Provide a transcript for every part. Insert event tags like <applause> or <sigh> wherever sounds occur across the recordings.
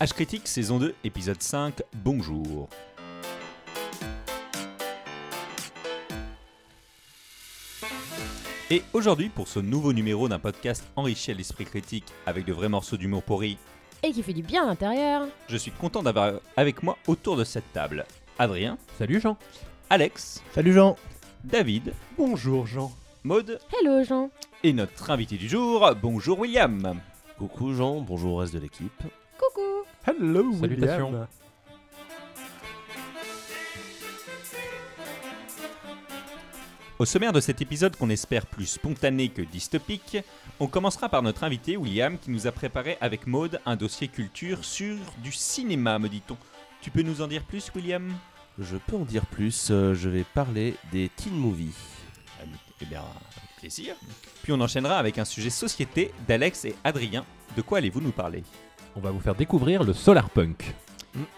H Critique saison 2 épisode 5 Bonjour. Et aujourd'hui pour ce nouveau numéro d'un podcast enrichi à l'esprit critique avec de vrais morceaux d'humour pourri, Et qui fait du bien à l'intérieur. je suis content d'avoir avec moi autour de cette table Adrien, Salut Jean. Alex, Salut Jean. David, Bonjour Jean. Maude Hello Jean. et notre invité du jour, bonjour William. Coucou Jean, bonjour au reste de l'équipe. Hello Salutations. William. Au sommaire de cet épisode qu'on espère plus spontané que dystopique, on commencera par notre invité William qui nous a préparé avec Maude un dossier culture sur du cinéma, me dit-on. Tu peux nous en dire plus William? Je peux en dire plus, euh, je vais parler des teen movies. Eh bien, avec plaisir. Puis on enchaînera avec un sujet société d'Alex et Adrien. De quoi allez-vous nous parler? On va vous faire découvrir le solar punk.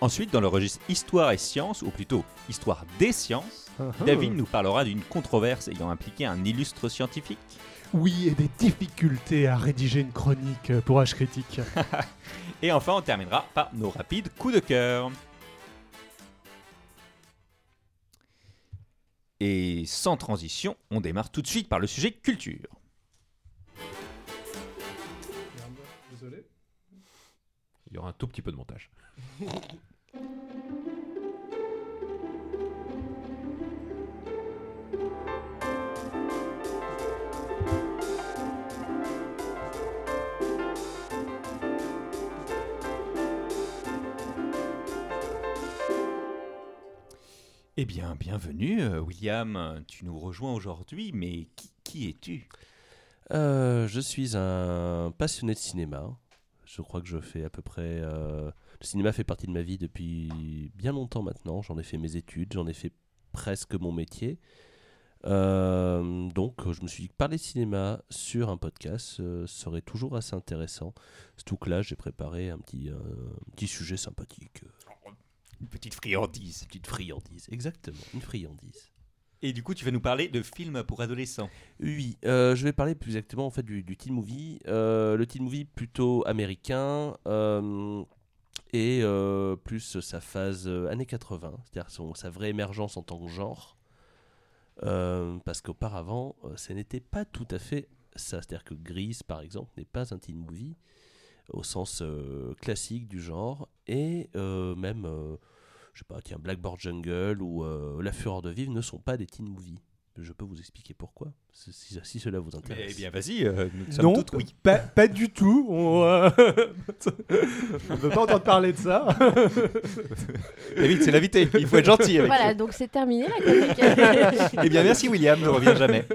Ensuite, dans le registre histoire et sciences, ou plutôt histoire des sciences, Uh-huh. David nous parlera d'une controverse ayant impliqué un illustre scientifique. Oui, et des difficultés à rédiger une chronique euh, pour H Critique. <laughs> Et enfin, on terminera par nos rapides coups de cœur. Et sans transition, on démarre tout de suite par le sujet culture. Il y aura un tout petit peu de montage. Eh bien, bienvenue, euh, William. Tu nous rejoins aujourd'hui, mais qui, qui es-tu? Euh, je suis un passionné de cinéma. Je crois que je fais à peu près... euh, Le cinéma fait partie de ma vie depuis bien longtemps maintenant. J'en ai fait mes études, j'en ai fait presque mon métier. Euh, donc je me suis dit que parler de cinéma sur un podcast euh, serait toujours assez intéressant. Surtout que là j'ai préparé un petit, un petit sujet sympathique. Une petite friandise. Petite friandise, exactement, une friandise. Et du coup, tu vas nous parler de films pour adolescents. Oui, euh, je vais parler plus exactement en fait du, teen movie. Euh, le teen movie plutôt américain euh, et plus sa phase années 80, c'est-à-dire sa vraie émergence en tant que genre. Parce qu'auparavant, ce n'était pas tout à fait ça. C'est-à-dire que Grease, par exemple, n'est pas un teen movie au sens classique du genre et même, je sais pas, tiens, Blackboard Jungle ou euh, La Fureur de Vivre ne sont pas des teen movies. Je peux vous expliquer pourquoi, si, cela vous intéresse. Eh bien, vas-y, euh, nous sommes Non, toutes oui. pas, pas du tout. On euh, <laughs> on veut pas entendre parler de ça. <laughs> David, c'est l'invité. Il faut être gentil avec Voilà, donc c'est terminé la. <laughs> Eh bien, merci William, je reviens jamais.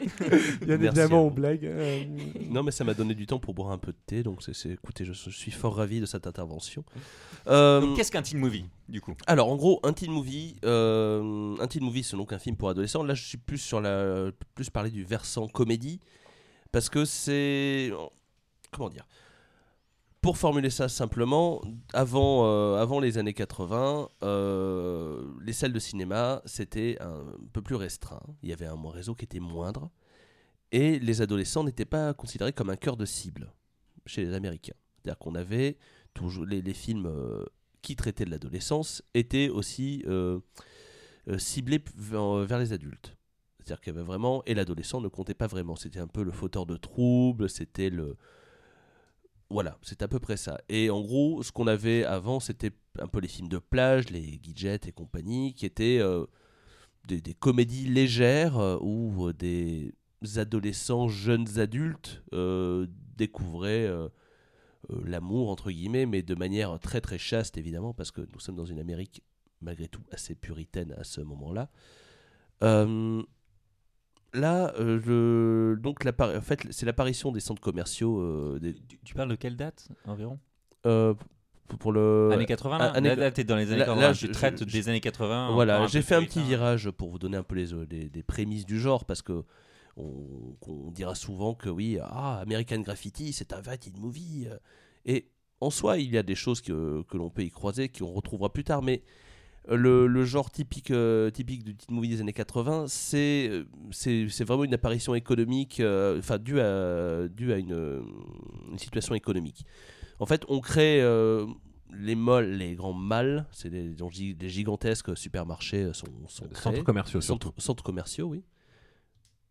Bien évidemment, on blague. euh, Non, mais ça m'a donné du temps pour boire un peu de thé, donc c'est, c'est- écoutez, je, suis fort ravi de cette intervention. Euh, Donc, qu'est-ce qu'un teen movie, du coup? Alors, en gros, un teen movie, euh, un teen movie, c'est donc un film pour adolescents. Là, je suis plus sur la, plus parler du versant comédie, parce que c'est, comment dire, pour formuler ça simplement, avant, euh, avant les années 80, euh, les salles de cinéma c'était un peu plus restreint. Il y avait un réseau qui était moindre, et les adolescents n'étaient pas considérés comme un cœur de cible chez les Américains. C'est-à-dire qu'on avait toujours les, films euh, qui traitaient de l'adolescence étaient aussi euh, euh, ciblés vers les adultes. C'est-à-dire qu'il y avait vraiment et l'adolescent ne comptait pas vraiment. C'était un peu le fauteur de troubles, c'était le voilà, c'est à peu près ça. Et en gros, ce qu'on avait avant, c'était un peu les films de plage, les Gidget et compagnie, qui étaient euh, des, comédies légères euh, où euh, des adolescents, jeunes adultes découvraient l'amour, entre guillemets, mais de manière très très chaste, évidemment, parce que nous sommes dans une Amérique, malgré tout, assez puritaine à ce moment-là. Là, euh, le- donc, en fait, c'est l'apparition des centres commerciaux euh, des- tu, tu parles de quelle date environ? Euh, pour- le Années 80 là, Euh, années- Là, là, t'es dans les années là- 80. là, je- traites je- des années 80. Voilà, j'ai fait un petit hein. virage pour vous donner un peu les, les- les prémices du genre parce que on, on dira souvent que oui, ah, American Graffiti, c'est un teen movie. Et en soi, il y a des choses que, que l'on peut y croiser, qu'on retrouvera plus tard, mais le, le genre typique, euh, typique du teen movie des années 80, c'est euh, c'est c'est vraiment une apparition économique, euh, enfin due à, due à une, une situation économique. En fait, on crée, les malls, les grands malls, c'est des, des gi- des gigantesques supermarchés sont, sont créés. Centres commerciaux surtout. centres, centres commerciaux, oui.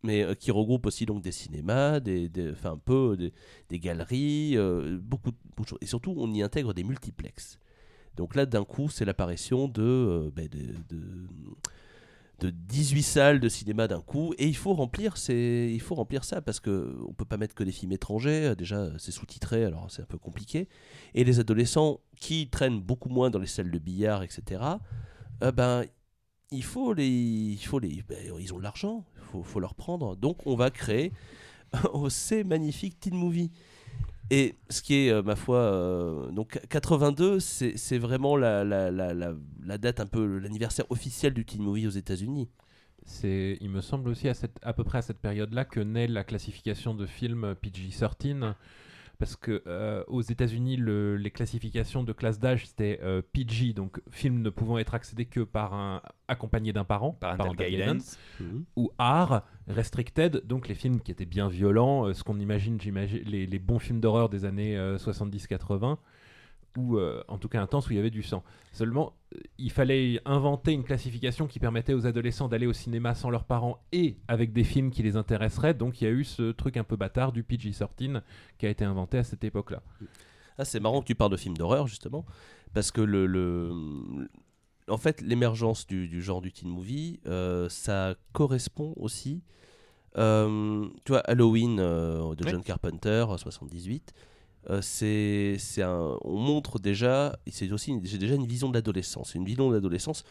Mais euh, qui regroupent aussi donc des cinémas, des, des- un peu des, des galeries, euh, beaucoup, beaucoup de choses. Et surtout, on y intègre des multiplexes. Donc là, d'un coup, c'est l'apparition de, euh, ben, 18 salles de cinéma d'un coup. Et il faut remplir, ces- il faut remplir ça parce que on peut pas mettre que des films étrangers. euh, Déjà, c'est sous-titré, alors c'est un peu compliqué. Et les adolescents qui traînent beaucoup moins dans les salles de billard, etc. euh, ben il faut les, il faut les, ben, ils ont de l'argent, il faut, faut leur prendre. Donc on va créer <laughs> ces magnifiques teen movies. Et ce qui est, euh, ma foi, euh, donc 82, c'est vraiment la date un peu, l'anniversaire officiel du teen movie aux États-Unis. C'est, il me semble aussi à, cette, à peu près à cette période-là que naît la classification de films PG-13, parce que euh, aux États-Unis, le- les classifications de classe d'âge c'était euh, PG, donc film ne pouvant être accédé que par un accompagné d'un parent, Parental parental guidance. ou R, restricted, donc les films qui étaient bien violents, euh, ce qu'on imagine, j'imagine, les, les bons films d'horreur des années euh, 70-80, ou euh, en tout cas intenses où il y avait du sang. Seulement, euh, il fallait inventer une classification qui permettait aux adolescents d'aller au cinéma sans leurs parents et avec des films qui les intéresseraient, donc il y a eu ce truc un peu bâtard du PG-13 qui a été inventé à cette époque-là. Ah, c'est marrant que tu parles de films d'horreur, justement, parce que le, le- en fait, l'émergence du, du genre du teen movie, euh, ça correspond aussi. euh, tu vois, Halloween euh, de Oui. John Carpenter, euh, 78, euh, c'est, on montre déjà, c'est aussi j'ai déjà une vision de l'adolescence. Une vision de l'adolescence,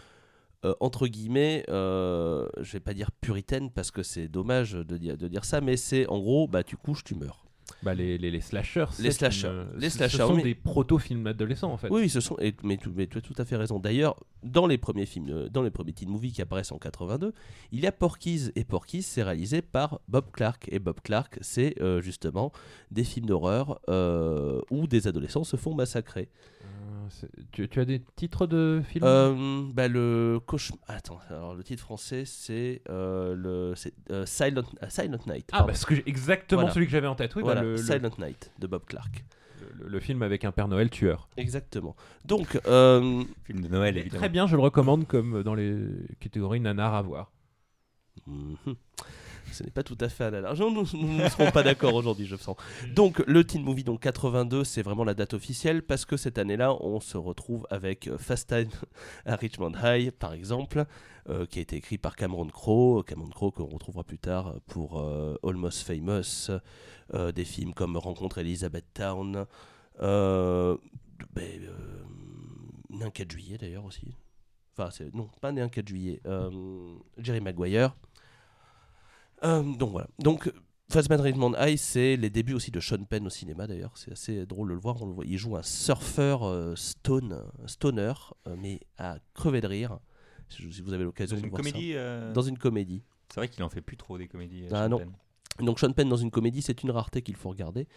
euh, entre guillemets, euh, je vais pas dire puritaine parce que c'est dommage de dire, de dire ça, mais c'est en gros, bah, tu couches, tu meurs. Bah, les, les, les slashers, Les slashers. une- Les ce- slashers, ce sont mais- des proto-films adolescents en fait. Oui, ce sont. et- mais, tu, mais tu as tout à fait raison. D'ailleurs, dans les premiers films, euh, dans les premiers teen movies qui apparaissent en 82, il y a Porky's et Porky's, c'est réalisé par Bob Clark. Et Bob Clark, c'est euh, justement des films d'horreur euh, où des adolescents se font massacrer. Euh, tu, tu as des titres de films? Euh, bah, le cauchemar. Attends, alors le titre français, c'est euh, le c'est, euh, Silent, Silent Night. Ah, pardon. bah, ce que j'ai- exactement Voilà. celui que j'avais en tête. Oui, bah, voilà, le, le- Silent Night de Bob Clark. le- le film avec un Père Noël tueur. Exactement. Donc, euh, Film de Noël, évidemment. Très bien, je le recommande comme dans les catégories nanar à voir. Mhm. Ce n'est pas tout à fait à la large. Nous nous ne serons pas d'accord aujourd'hui, je sens. <laughs> Donc, le Teen Movie donc 82, c'est vraiment la date officielle parce que cette année-là, on se retrouve avec euh, Fast Time à Richmond High, par exemple, euh, qui a été écrit par Cameron Crowe. Cameron Crowe qu'on retrouvera plus tard pour euh, Almost Famous, euh, des films comme Rencontre Elizabeth Town, euh, ben, un 4 juillet d'ailleurs aussi. Enfin, non, pas Né un 4 juillet. Jerry Maguire. Euh, donc voilà. Donc Fastman Richmond High, c'est les débuts aussi de Sean Penn au cinéma d'ailleurs. C'est assez drôle de le voir. On le voit. Il joue un surfeur euh, stone, stoner, euh, mais à crever de rire. Si vous avez l'occasion Dans de une voir comédie. euh, ça. Dans une comédie. C'est vrai qu'il en fait plus trop des comédies. Ah, Sean non. Penn. Donc Sean Penn dans une comédie, c'est une rareté qu'il faut regarder.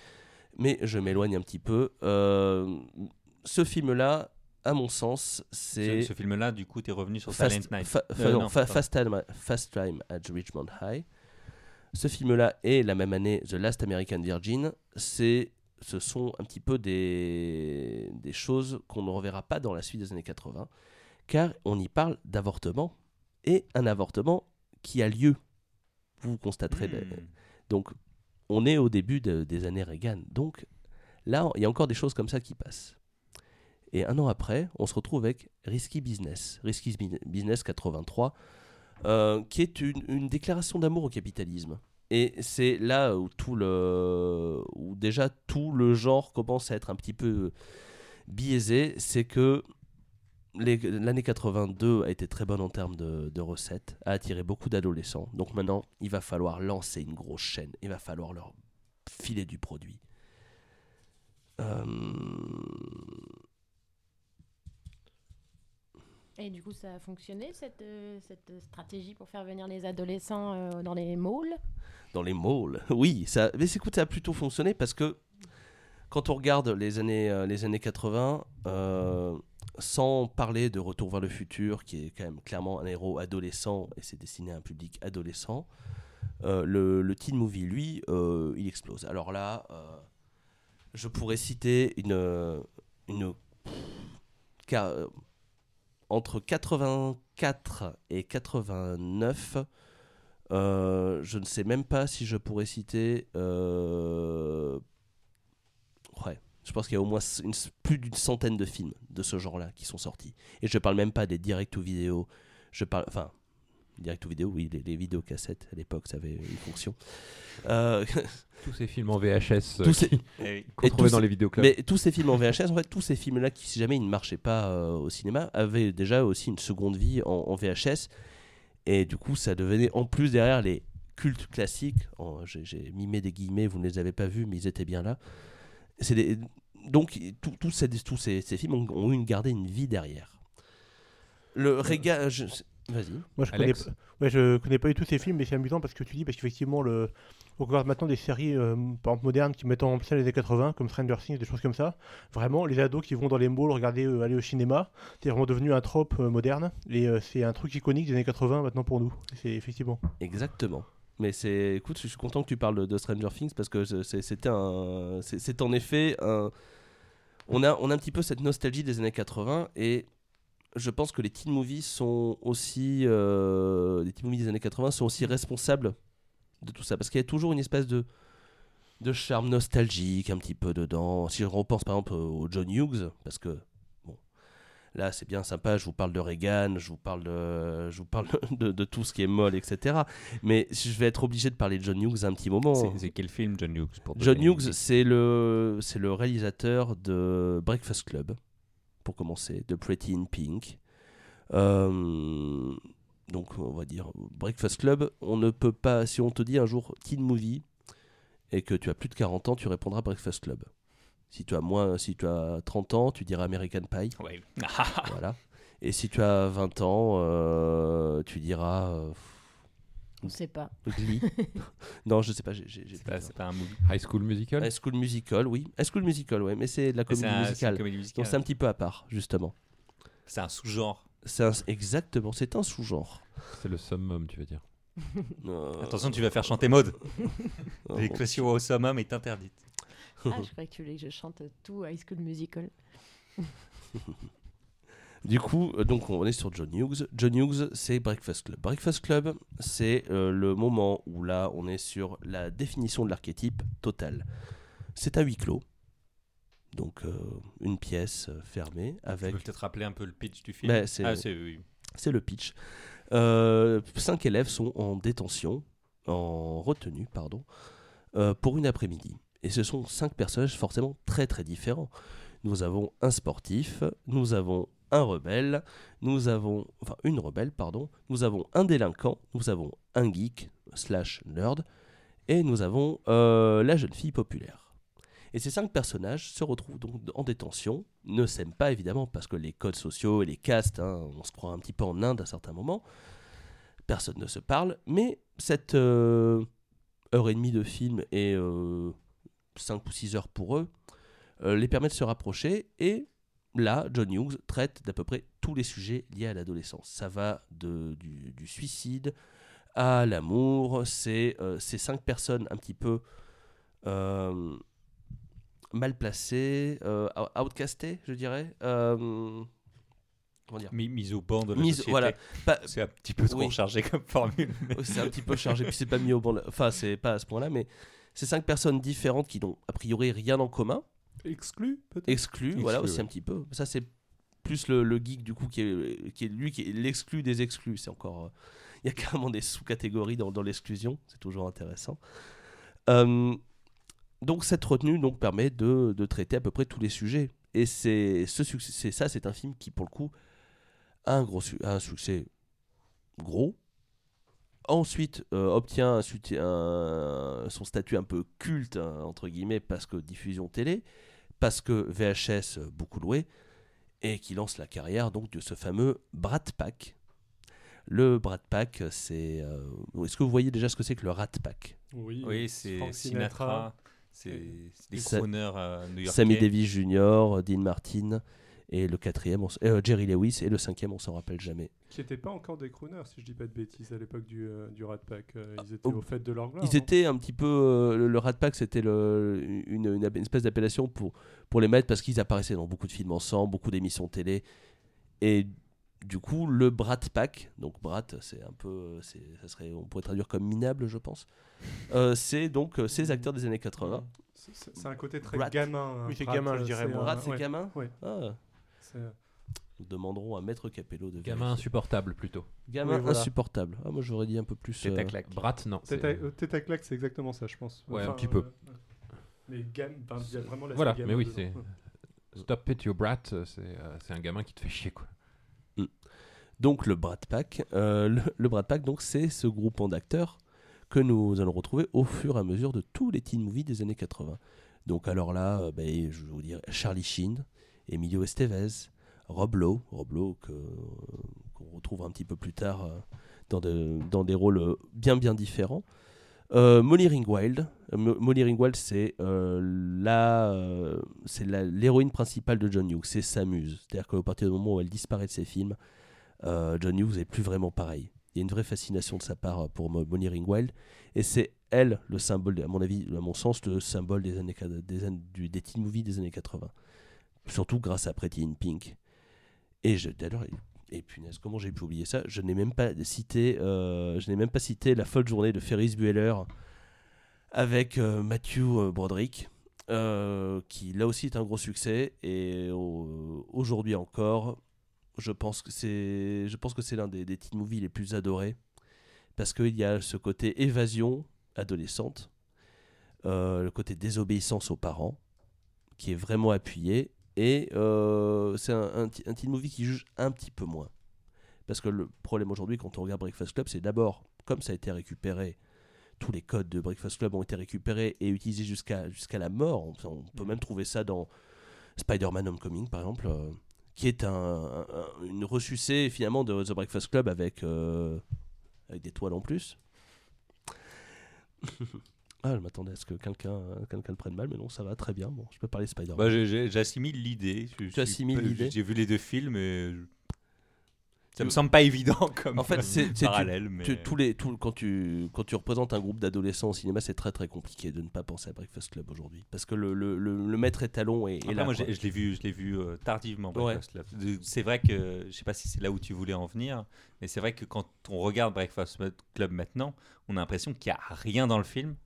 Mais je m'éloigne un petit peu. Euh, ce film-là, à mon sens, Ce, c'est ce film-là, du coup, t'es revenu sur Fast, Silent Night. fa- fa- Euh, non, non, fa- pardon. Fast Time, Fast Time at Richmond High. Ce film-là est la même année The Last American Virgin. C'est, ce sont un petit peu des, des choses qu'on ne reverra pas dans la suite des années 80, car on y parle d'avortement et un avortement qui a lieu. Vous constaterez. Hmm. donc, on est au début de- des années Reagan. Donc, là, il y a encore des choses comme ça qui passent. Et un an après, on se retrouve avec Risky Business. Risky Business 83, euh, qui est une, déclaration d'amour au capitalisme. Et c'est là où, tout le, où déjà tout le genre commence à être un petit peu biaisé. C'est que l'année 82 a été très bonne en termes de, de recettes, a attiré beaucoup d'adolescents. Donc maintenant, il va falloir lancer une grosse chaîne. Il va falloir leur filer du produit. Euh, Et du coup, ça a fonctionné, cette, euh, stratégie pour faire venir les adolescents euh, dans les malls? Dans les malls. <laughs> Oui, mais écoute, ça a plutôt fonctionné parce que quand on regarde les années, euh, les années 80, euh, sans parler de Retour vers le futur, qui est quand même clairement un héros adolescent et c'est destiné à un public adolescent, le, le teen movie, lui, il explose. Alors là, je pourrais citer une, une car, entre 84 et 89, euh, je ne sais même pas si je pourrais citer. euh, Ouais, je pense qu'il y a au moins plus d'une centaine de films de ce genre-là qui sont sortis. Et je parle même pas des direct ou vidéo. Je parle, enfin, direct ou vidéo, oui, les, les vidéocassettes à l'époque, ça avait une fonction. Euh, <laughs> Tous ces films en VHS euh, tous ces- Eh qu'on trouvait dans ces- les vidéoclubs. mais tous ces films en VHS, en fait, tous ces films-là, qui si jamais ils ne marchaient pas euh, au cinéma, avaient déjà aussi une seconde vie en, en VHS. Et du coup, ça devenait en plus derrière les cultes classiques. J'ai mimé des guillemets, vous ne les avez pas vus, mais ils étaient bien là. C'est des- donc, tout- tous ces, tous ces, ces films ont, ont eu gardé une vie derrière. Le régal. Je- Vas-y. Moi, je connais, Alex pas- ouais, je connais pas du tout ces films, mais c'est amusant parce que tu dis, parce qu'effectivement, le... on regarde maintenant des séries, euh, par exemple, modernes qui mettent en scène les années 80, comme Stranger Things, des choses comme ça. Vraiment, les ados qui vont dans les malls regarder, euh, aller au cinéma, c'est vraiment devenu un trope euh, moderne. Et euh, c'est un truc iconique des années 80 maintenant pour nous. C'est effectivement. Exactement. Mais c'est, écoute, je suis content que tu parles de, Stranger Things parce que c'est- c'était un, c'est en effet un, on a, on a un petit peu cette nostalgie des années 80 et je pense que les teen movies sont aussi, euh, les teen movies des années 80 sont aussi responsables de tout ça parce qu'il y a toujours une espèce de, de charme nostalgique un petit peu dedans. Si je repense par exemple au John Hughes, parce que bon, là c'est bien sympa, je vous parle de Reagan, je vous parle de, je vous parle <laughs> de, de tout ce qui est molle, etc. Mais je vais être obligé de parler de John Hughes un petit moment. C'est quel film, John Hughes pour John Hughes, c'est le, c'est le réalisateur de Breakfast Club, pour commencer, de Pretty in Pink. Euh, donc, on va dire Breakfast Club. On ne peut pas, si on te dit un jour teen movie et que tu as plus de 40 ans, tu répondras Breakfast Club. Si tu as moins, si tu as 30 ans, tu diras American Pie. Ouais. <laughs> voilà. Et si tu as 20 ans, euh, tu diras euh, On sait pas. Glee. <laughs> non, je sais pas. J'ai, j'ai, j'ai C'est pas, c'est pas un movie. High School Musical High School Musical, oui. High School Musical, ouais, mais c'est de la C'est comédie un- musicale. Donc c'est un petit peu à part, justement. C'est un sous-genre. C'est un- exactement, c'est un sous-genre. C'est le summum, tu veux dire. <laughs> Euh, Attention, tu vas faire chanter mode. L'équation <laughs> au summum est interdite. Ah, je croyais que tu voulais que je chante tout High School Musical. Du coup, euh, donc on est sur John Hughes. John Hughes, c'est Breakfast Club. Breakfast Club, c'est euh, le moment où là, on est sur la définition de l'archétype total. C'est à huis clos. Donc, euh, une pièce fermée Tu avec peux peut-être rappeler un peu le pitch du film. Ben, c'est- ah, c'est oui. Le pitch. Euh, cinq élèves sont en détention, en retenue, pardon, pour une après-midi. Et ce sont cinq personnages forcément très très différents. Nous avons un sportif, nous avons un rebelle, nous avons, enfin une rebelle, pardon, nous avons un délinquant, nous avons un geek slash nerd, et nous avons euh, la jeune fille populaire. Et ces cinq personnages se retrouvent donc en détention, ne s'aiment pas évidemment parce que les codes sociaux et les castes, hein, on se croit un petit peu en Inde à certains moments, personne ne se parle, mais cette euh, heure et demie de film et euh, cinq ou six heures pour eux les permet de se rapprocher et là, John Hughes traite d'à peu près tous les sujets liés à l'adolescence. Ça va de, du, du suicide à l'amour, c'est euh, ces cinq personnes un petit peu euh, mal placées, euh, outcastées, je dirais. Euh, comment dire Mis, mise au banc de la Mise- société. voilà. C'est un petit peu trop Oui. chargé comme formule. mais- c'est un petit peu chargé, puis c'est pas mis au banc. de- Enfin, c'est pas à ce point-là, mais c'est cinq personnes différentes qui n'ont a priori rien en commun, Exclu, peut-être exclues, voilà aussi ouais. un petit peu. Ça, c'est plus le, le geek du coup qui est, qui est lui qui est l'exclu des exclus. C'est encore, euh, il y a <laughs> carrément des sous-catégories dans, dans l'exclusion. C'est toujours intéressant. Euh, donc cette retenue donc permet de, de traiter à peu près tous les sujets. Et c'est ce succès, c'est ça, c'est un film qui pour le coup a un gros a un succès gros. Ensuite, euh, obtient un suti- un- son statut un peu culte, hein, entre guillemets, parce que diffusion télé, parce que VHS euh, beaucoup loué, et qui lance la carrière donc de ce fameux Brat Pack. Le Brat Pack, c'est. euh, Est-ce que vous voyez déjà ce que c'est que le Rat Pack Oui, Oui, c'est Frank Sinatra. C'est des crooners euh, new-yorkais. Sammy Davis Jr., Dean Martin Et le quatrième, on s- euh, Jerry Lewis. Et le cinquième, on s'en rappelle jamais. Qui n'étaient pas encore des crooners, si je dis pas de bêtises, à l'époque du, euh, du Rat Pack. Euh, ils étaient oh. au fait de leur gloire. Ils étaient un petit peu. euh, le, le Rat Pack, c'était le- une, une, une espèce d'appellation pour, pour les mettre parce qu'ils apparaissaient dans beaucoup de films ensemble, beaucoup d'émissions télé. Et du coup, le Brat Pack, donc Brat, c'est un peu. c'est- Ça serait, on pourrait traduire comme minable, je pense. Euh, c'est donc euh, ces acteurs des années 80. C'est- un côté très Brat. gamin. hein. Oui, c'est gamin, je dirais, c'est moi. un- Brat, c'est ouais, gamin ouais. Ah, Nous demanderons à Maître Capello de Gamin vérifier. insupportable plutôt. Gamin Oui, voilà. insupportable. Ah, moi, j'aurais dit un peu plus. Tête à euh, claque. Brat, non. Tête c'est- à, euh, tête à claque, c'est exactement ça, je pense. Ouais, un petit peu. ouais. Mais enfin, il y a vraiment la Voilà, mais oui, c'est-. <laughs> Stop it, your brat, euh, c'est euh, c'est un gamin qui te fait chier, quoi. Donc le Brat Pack, euh, le, le Brat Pack, donc c'est ce groupement d'acteurs que nous allons retrouver au fur et à mesure de tous les teen movies des années 80. Donc alors là, euh, ben, je vais vous dire Charlie Sheen, Emilio Estevez, Rob Lowe, Rob Lowe que, euh, qu'on retrouve un petit peu plus tard euh, dans, de- dans des rôles euh, bien bien différents. Euh, Molly Ringwald, Mo- Molly Ringwald c'est la, c'est la- l'héroïne principale de John Hughes, c'est sa muse. C'est-à-dire qu'à partir du moment où elle disparaît de ses films, John Hughes n'est plus vraiment pareil. Il y a une vraie fascination de sa part pour Mo- Molly Ringwald. Et c'est elle, le symbole, à mon avis, à mon sens, le symbole des, années, des, des teen movies des années 80. Surtout grâce à Pretty in Pink. Et je, d'ailleurs, et, punaise, comment j'ai pu oublier ça? Je n'ai même pas cité, euh, je n'ai même pas cité la folle journée de Ferris Bueller avec euh, Matthew euh, Broderick, euh, qui là aussi est un gros succès. Et au- aujourd'hui encore, je pense que c'est je pense que c'est l'un des, des teen movies les plus adorés parce qu'il y a ce côté évasion adolescente le côté désobéissance aux parents qui est vraiment appuyé et euh, c'est un, un, un teen movie qui juge un petit peu moins. Parce que le problème aujourd'hui quand on regarde Breakfast Club c'est d'abord comme ça a été récupéré tous les codes de Breakfast Club ont été récupérés et utilisés jusqu'à jusqu'à la mort. On, on peut même trouver ça dans Spider-Man Homecoming par exemple euh, qui est un, un- un- une ressucée finalement de The Breakfast Club avec, euh, avec des toiles en plus. <laughs> ah, je m'attendais à ce que quelqu'un quelqu'un le prenne mal, mais non, ça va très bien. Bon, je peux parler Spider-Man. Bah, J'assimile l'idée. Peu- l'idée J'ai vu les deux films et je- ça me semble pas évident comme En fait, c'est- tu- parallèle. mais... Tu- tous les, tout- quand, tu, quand tu représentes un groupe d'adolescents au cinéma, c'est très très compliqué de ne pas penser à Breakfast Club aujourd'hui. Parce que le, le, le, le maître étalon est, est Après, là. moi, je l'ai vu, je vu euh, tardivement. Ouais. Club. C'est vrai que je sais pas si c'est là où tu voulais en venir, mais c'est vrai que quand on regarde Breakfast Club maintenant, on a l'impression qu'il y a rien dans le film.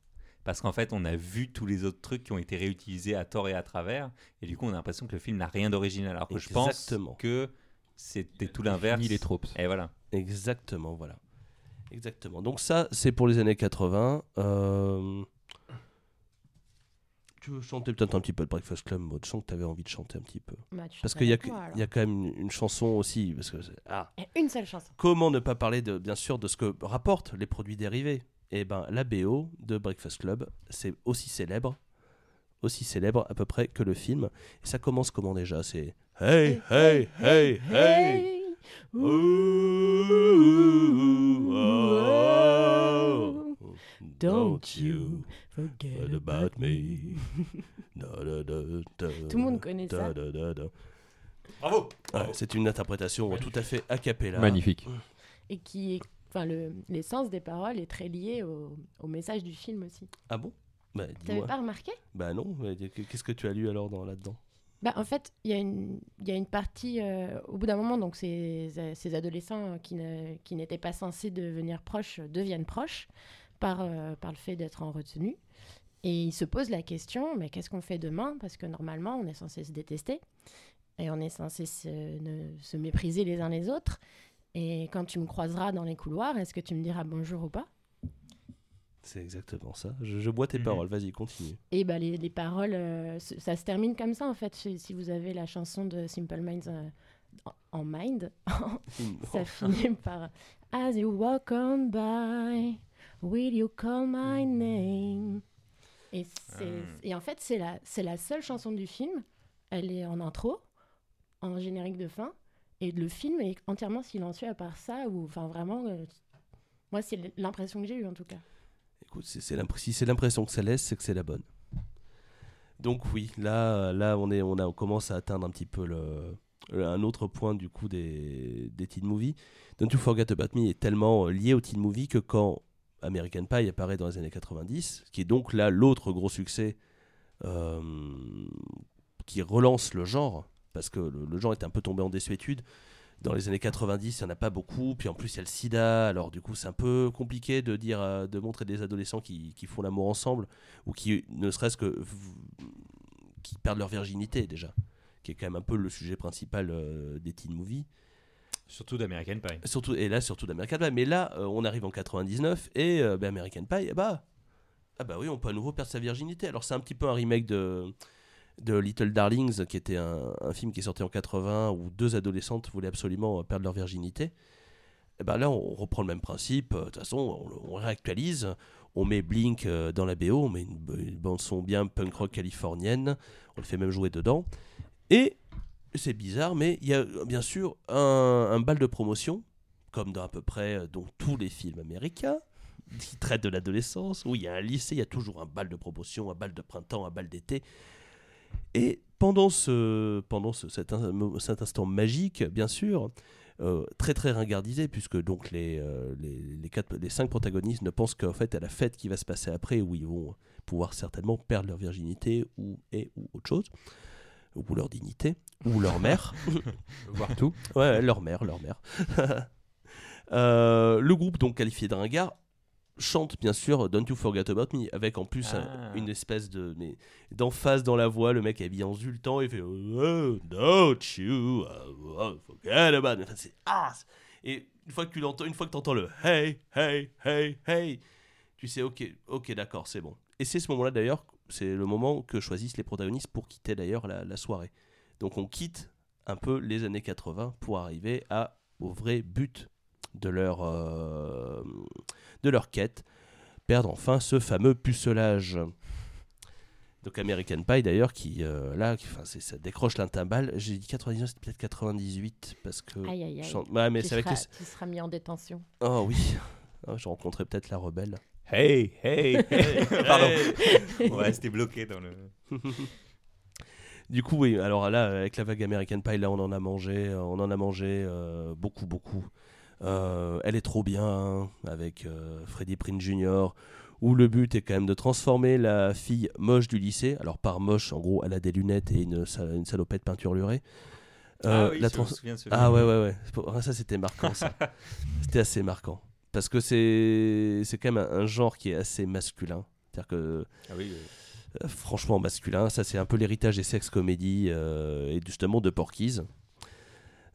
Parce qu'en fait, on a vu tous les autres trucs qui ont été réutilisés à tort et à travers, et du coup, on a l'impression que le film n'a rien d'original. Alors que je pense que c'était tout l'inverse. Ni les tropes. Et voilà. Exactement, voilà. Exactement. Donc ça, c'est pour les années 80. Euh, Tu veux chanter peut-être un petit peu de Breakfast Club, Maud? Je sens que tu avais envie de chanter un petit peu. Bah, Parce qu'il y, a il y quand même une, une chanson aussi. Parce que ah, une seule chanson. comment ne pas parler, de, bien sûr, de ce que rapportent les produits dérivés? Eh ben, la BO de Breakfast Club, c'est aussi célèbre, aussi célèbre à peu près que le film. Et ça commence comment déjà? C'est Hey, hey, hey, hey Ooh, oh, Don't you forget about me. <laughs> Da, da, da, da, Tout le monde connaît da, ça. da, da, da. Bravo. Ouais, c'est une interprétation tout à fait a cappella. Magnifique. Et qui est. Enfin, le, l'essence des paroles est très lié au, au message du film aussi. Ah bon? Bah, T'avais pas remarqué? Bah non, qu'est-ce que tu as lu alors dans, là-dedans? Bah, en fait, il y, a une- il y a une partie, euh, au bout d'un moment, donc ces, ces adolescents qui, ne- qui n'étaient pas censés devenir proches euh, deviennent proches par, euh, par le fait d'être en retenue. Et ils se posent la question, mais qu'est-ce qu'on fait demain? Parce que normalement, on est censé se détester et on est censé se, ne- se mépriser les uns les autres. Et quand tu me croiseras dans les couloirs, est-ce que tu me diras bonjour ou pas? C'est exactement ça. Je, je bois tes Mhm. paroles, vas-y, continue. Et bah, les, les paroles, euh, ça se termine comme ça en fait. Si si vous avez la chanson de Simple Minds euh, en- en mind, <laughs> <laughs> ça finit par As you walk on by, will you call my name? Et, c'est- Hmm. et en fait, c'est la, c'est la seule chanson du film. Elle est en intro, en générique de fin, et le film est entièrement silencieux à part ça. Ou enfin vraiment, euh, moi c'est l'impression que j'ai eue en tout cas. Écoute, c'est, si c'est l'impression que ça laisse, c'est que c'est la bonne. Donc oui, là, là on, est, on commence à atteindre un petit peu le, un autre point du coup des, des teen movies. Don't You Forget About Me est tellement euh, lié au teen movie que quand American Pie apparaît dans les années 90, qui est donc là l'autre gros succès euh, qui relance le genre, parce que le, le genre était un peu tombé en désuétude. Dans les années 90, il n'y en a pas beaucoup. Puis en plus, il y a le sida. Alors, du coup, c'est un peu compliqué de, dire, euh, de montrer des adolescents qui, qui font l'amour ensemble ou qui, ne serait-ce que, qui perdent leur virginité déjà. Qui est quand même un peu le sujet principal euh, des teen movies. Surtout d'American Pie. Surtout, et là, surtout d'American Pie. Mais là, euh, on arrive en 99 et euh, ben, American Pie, eh bah, ah bah oui, on peut à nouveau perdre sa virginité. Alors, c'est un petit peu un remake de, de Little Darlings, qui était un, film qui est sorti en 80 où deux adolescentes voulaient absolument euh, perdre leur virginité. Et ben là, on reprend le même principe. De toute façon, on, réactualise. On met Blink euh, dans la BO, on met une, bande-son bien punk rock californienne. On le fait même jouer dedans. Et c'est bizarre, mais il y a bien sûr un, un bal de promotion, comme dans à peu près euh, donc, tous les films américains qui traitent de l'adolescence, où il y a un lycée, il y a toujours un bal de promotion, un bal de printemps, un bal d'été. Et pendant, ce, pendant ce, cet, in- cet instant magique, bien sûr, euh, très très ringardisé, puisque donc les, euh, les, les, quatre, les cinq protagonistes ne pensent qu'en fait à la fête qui va se passer après, où ils vont pouvoir certainement perdre leur virginité ou, et, ou autre chose, ou leur dignité, ou leur mère. <laughs> Voir tout. Ouais, ouais, leur mère, leur mère. <laughs> Euh, le groupe, donc qualifié de ringard, chante bien sûr Don't You Forget About Me, avec en plus un- Ah. une espèce de. Mais d'emphase dans la voix, le mec est habillé en zultan, il fait oh, Don't you forget about me. Enfin, c'est. Ah Et une fois que tu l'entends, une fois que tu entends le Hey, hey, hey, hey, tu sais, ok, ok, d'accord, c'est bon. Et c'est ce moment-là d'ailleurs, c'est le moment que choisissent les protagonistes pour quitter d'ailleurs la, la soirée. Donc on quitte un peu les années 80 pour arriver à, au vrai but de leur, euh, de leur quête, perdre enfin ce fameux pucelage. Donc American Pie d'ailleurs qui euh, là qui, enfin, c'est- ça décroche l'intimbale. J'ai dit 99, c'était peut-être 98 parce que Aïe, aïe, aïe. je sens- ouais, mais tu, c'est avec seras, les... tu seras mis en détention. Oh oui. Ah, je rencontrais peut-être la rebelle. Hey, hey, <laughs> hey. Pardon. Hey. Va rester bloqué dans le. <laughs> Du coup, oui, alors là, avec la vague American Pie, là, on en a mangé, euh, on en a mangé euh, beaucoup, beaucoup. Euh, elle est trop bien, avec euh, Freddie Prinze Jr., où le but est quand même de transformer la fille moche du lycée. Alors, par moche, en gros, elle a des lunettes et une, une salopette peinturlurée. Euh, ah oui, la je me trans- souviens de ce ah ouais, ouais, ouais. Ah, Ça, c'était marquant, ça. <laughs> c'était assez marquant. Parce que c'est c'est quand même un, un genre qui est assez masculin. C'est-à-dire que Ah oui, euh, franchement masculin. Ça, c'est un peu l'héritage des sex comédies euh, et justement de Porky's.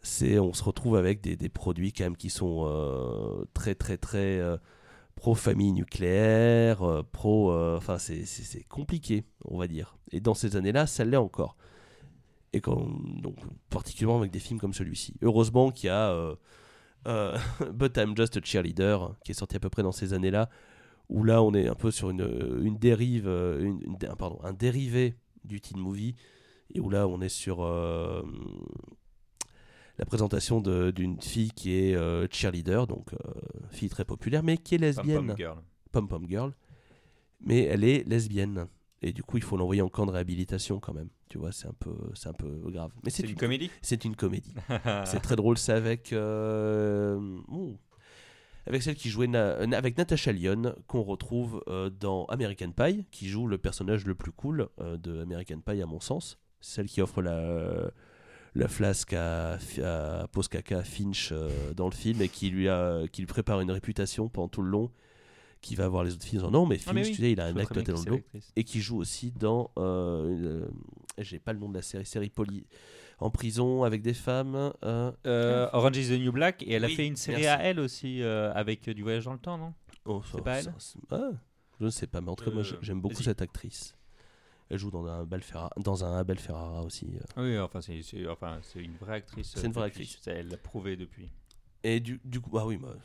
C'est, on se retrouve avec des, des produits quand même qui sont euh, très très très euh, pro famille nucléaire, euh, pro. euh, Enfin, c'est, compliqué, on va dire. Et dans ces années-là, ça l'est encore. Et donc, particulièrement avec des films comme celui-ci. Heureusement qu'il y a euh, euh, <laughs> But I'm Just a Cheerleader, qui est sorti à peu près dans ces années-là, où là on est un peu sur une, une dérive, euh, une, une- un- pardon, un dérivé du teen movie, et où là on est sur euh, la présentation d'une fille qui est euh, cheerleader, donc euh, fille très populaire, mais qui est lesbienne, Pom Girl. pom pom girl, mais elle est lesbienne. Et du coup, il faut l'envoyer en camp de réhabilitation quand même. Tu vois, c'est un peu, c'est un peu grave. Mais C'est une une, comédie? c'est une comédie. <laughs> C'est très drôle, c'est avec. euh, avec celle qui jouait Na- avec Natasha Lyon, qu'on retrouve euh, dans American Pie, qui joue le personnage le plus cool euh, de American Pie, à mon sens. Celle qui offre la, la flasque à, à Pose Caca à Finch euh, dans le film et qui lui, a, qui lui prépare une réputation pendant tout le long. Qui va voir les autres filles en disant non, mais Finch, Ah, mais oui. tu sais, il a un acte dans le l'actrice. et qui joue aussi dans euh, j'ai pas le nom de la série série poli en prison avec des femmes euh, Euh, Orange is the New Black et elle a fait une série merci. à elle aussi avec du voyage dans le temps, non? Oh, C'est ça- pas elle? ah, je ne sais pas mais en tout cas moi j'aime beaucoup cette actrice elle joue dans un Abel Ferrara, dans un Abel Ferrara aussi euh. Oui, enfin c'est c'est- enfin, c'est une vraie actrice. C'est une vraie depuis- actrice. Elle l'a prouvé depuis. et du, du coup ah oui bah,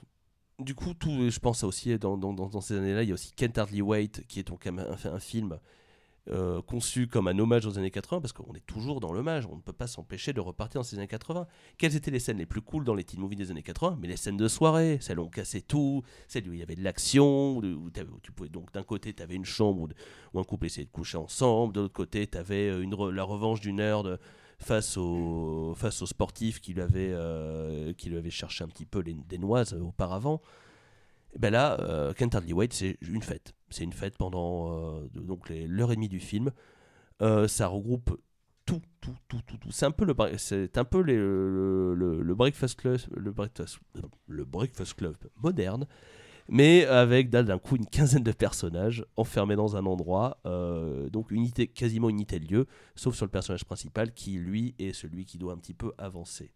du coup tout je pense aussi dans, dans, dans, ces années là il y a aussi Kent Hardly Wait qui est donc un, un, un film euh, conçu comme un hommage aux années 80 parce qu'on est toujours dans l'hommage, on ne peut pas s'empêcher de repartir dans ces années 80. Quelles étaient les scènes les plus cool dans les teen movies des années 80 Mais les scènes de soirée, celles où on cassait tout, celles où il y avait de l'action, où, tu pouvais donc d'un côté tu avais une chambre où, un couple essayait de coucher ensemble, de l'autre côté tu avais re- la revanche d'une heure de face aux, face aux sportifs qui lui, avaient, euh, qui cherché un petit peu les, des noises euh, auparavant. Ben là, euh, Kent Hardly Wade, c'est une fête. C'est une fête pendant euh, donc les- l'heure et demie du film. Euh, ça regroupe tout, tout, tout, tout, tout. C'est un peu le, c'est un peu les- le, le, le Breakfast Club, le Breakfast, le Breakfast Club moderne, mais avec d'un d'un coup une quinzaine de personnages enfermés dans un endroit, euh, donc unité, quasiment unité de lieu, sauf sur le personnage principal qui, lui, est celui qui doit un petit peu avancer.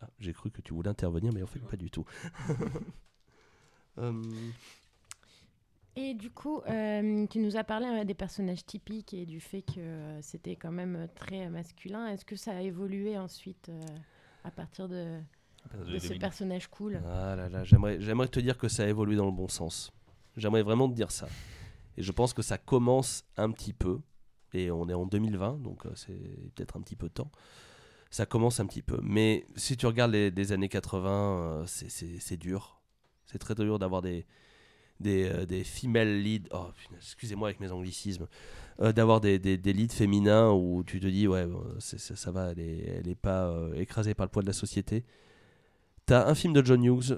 Ah, J'ai cru que tu voulais intervenir, mais en fait, pas du tout. <laughs> <laughs> Euh, Et du coup, euh, tu nous as parlé euh, des personnages typiques et du fait que euh, c'était quand même euh, très masculin. Est-ce que ça a évolué ensuite euh, à partir de, de ce personnage cool? Ah là là, j'aimerais, j'aimerais te dire que ça a évolué dans le bon sens. J'aimerais vraiment te dire ça. Et je pense que ça commence un petit peu. Et on est en 2020, donc c'est peut-être un petit peu de temps. Ça commence un petit peu. Mais si tu regardes les, des années 80, euh, c'est, c'est- c'est dur. C'est très dur d'avoir des, des, euh, des female leads. Oh, excusez-moi avec mes anglicismes. Euh, d'avoir des, des, des leads féminins où tu te dis, ouais, ça va, elle est, elle est pas euh, écrasée par le poids de la société. T'as un film de John Hughes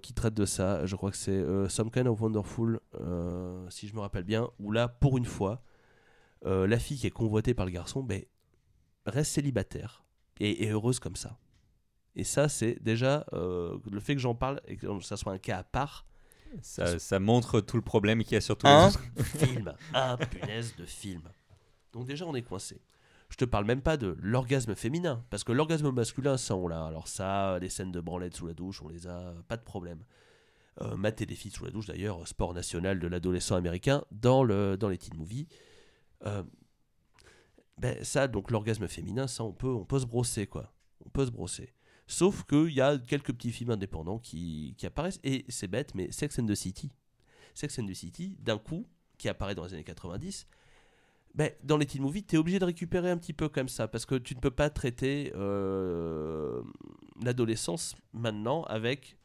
qui traite de ça, je crois que c'est Some Kind of Wonderful, si je me rappelle bien, où là, pour une fois, la fille qui est convoitée par le garçon ben, reste célibataire et est heureuse comme ça. Et ça, c'est déjà le fait que j'en parle et que ça soit un cas à part. Ça, ça montre tout le problème qu'il y a sur tous les Un autres. <laughs> film, un punaise de film. Donc déjà, on est coincé. Je te parle même pas de l'orgasme féminin, parce que l'orgasme masculin, ça on l'a. Alors ça, les scènes de branlette sous la douche, on les a, pas de problème. Euh, mater des filles sous la douche, d'ailleurs, sport national de l'adolescent américain dans, le, dans les teen movies. Euh, ben ça, donc l'orgasme féminin, ça on peut, on peut se brosser, quoi. On peut se brosser. Sauf qu'il y a quelques petits films indépendants qui, qui apparaissent, et c'est bête, mais Sex and the City. Sex and the City, d'un coup, qui apparaît dans les années 90, ben, dans les teen movies, tu es obligé de récupérer un petit peu comme ça, parce que tu ne peux pas traiter euh, l'adolescence maintenant avec,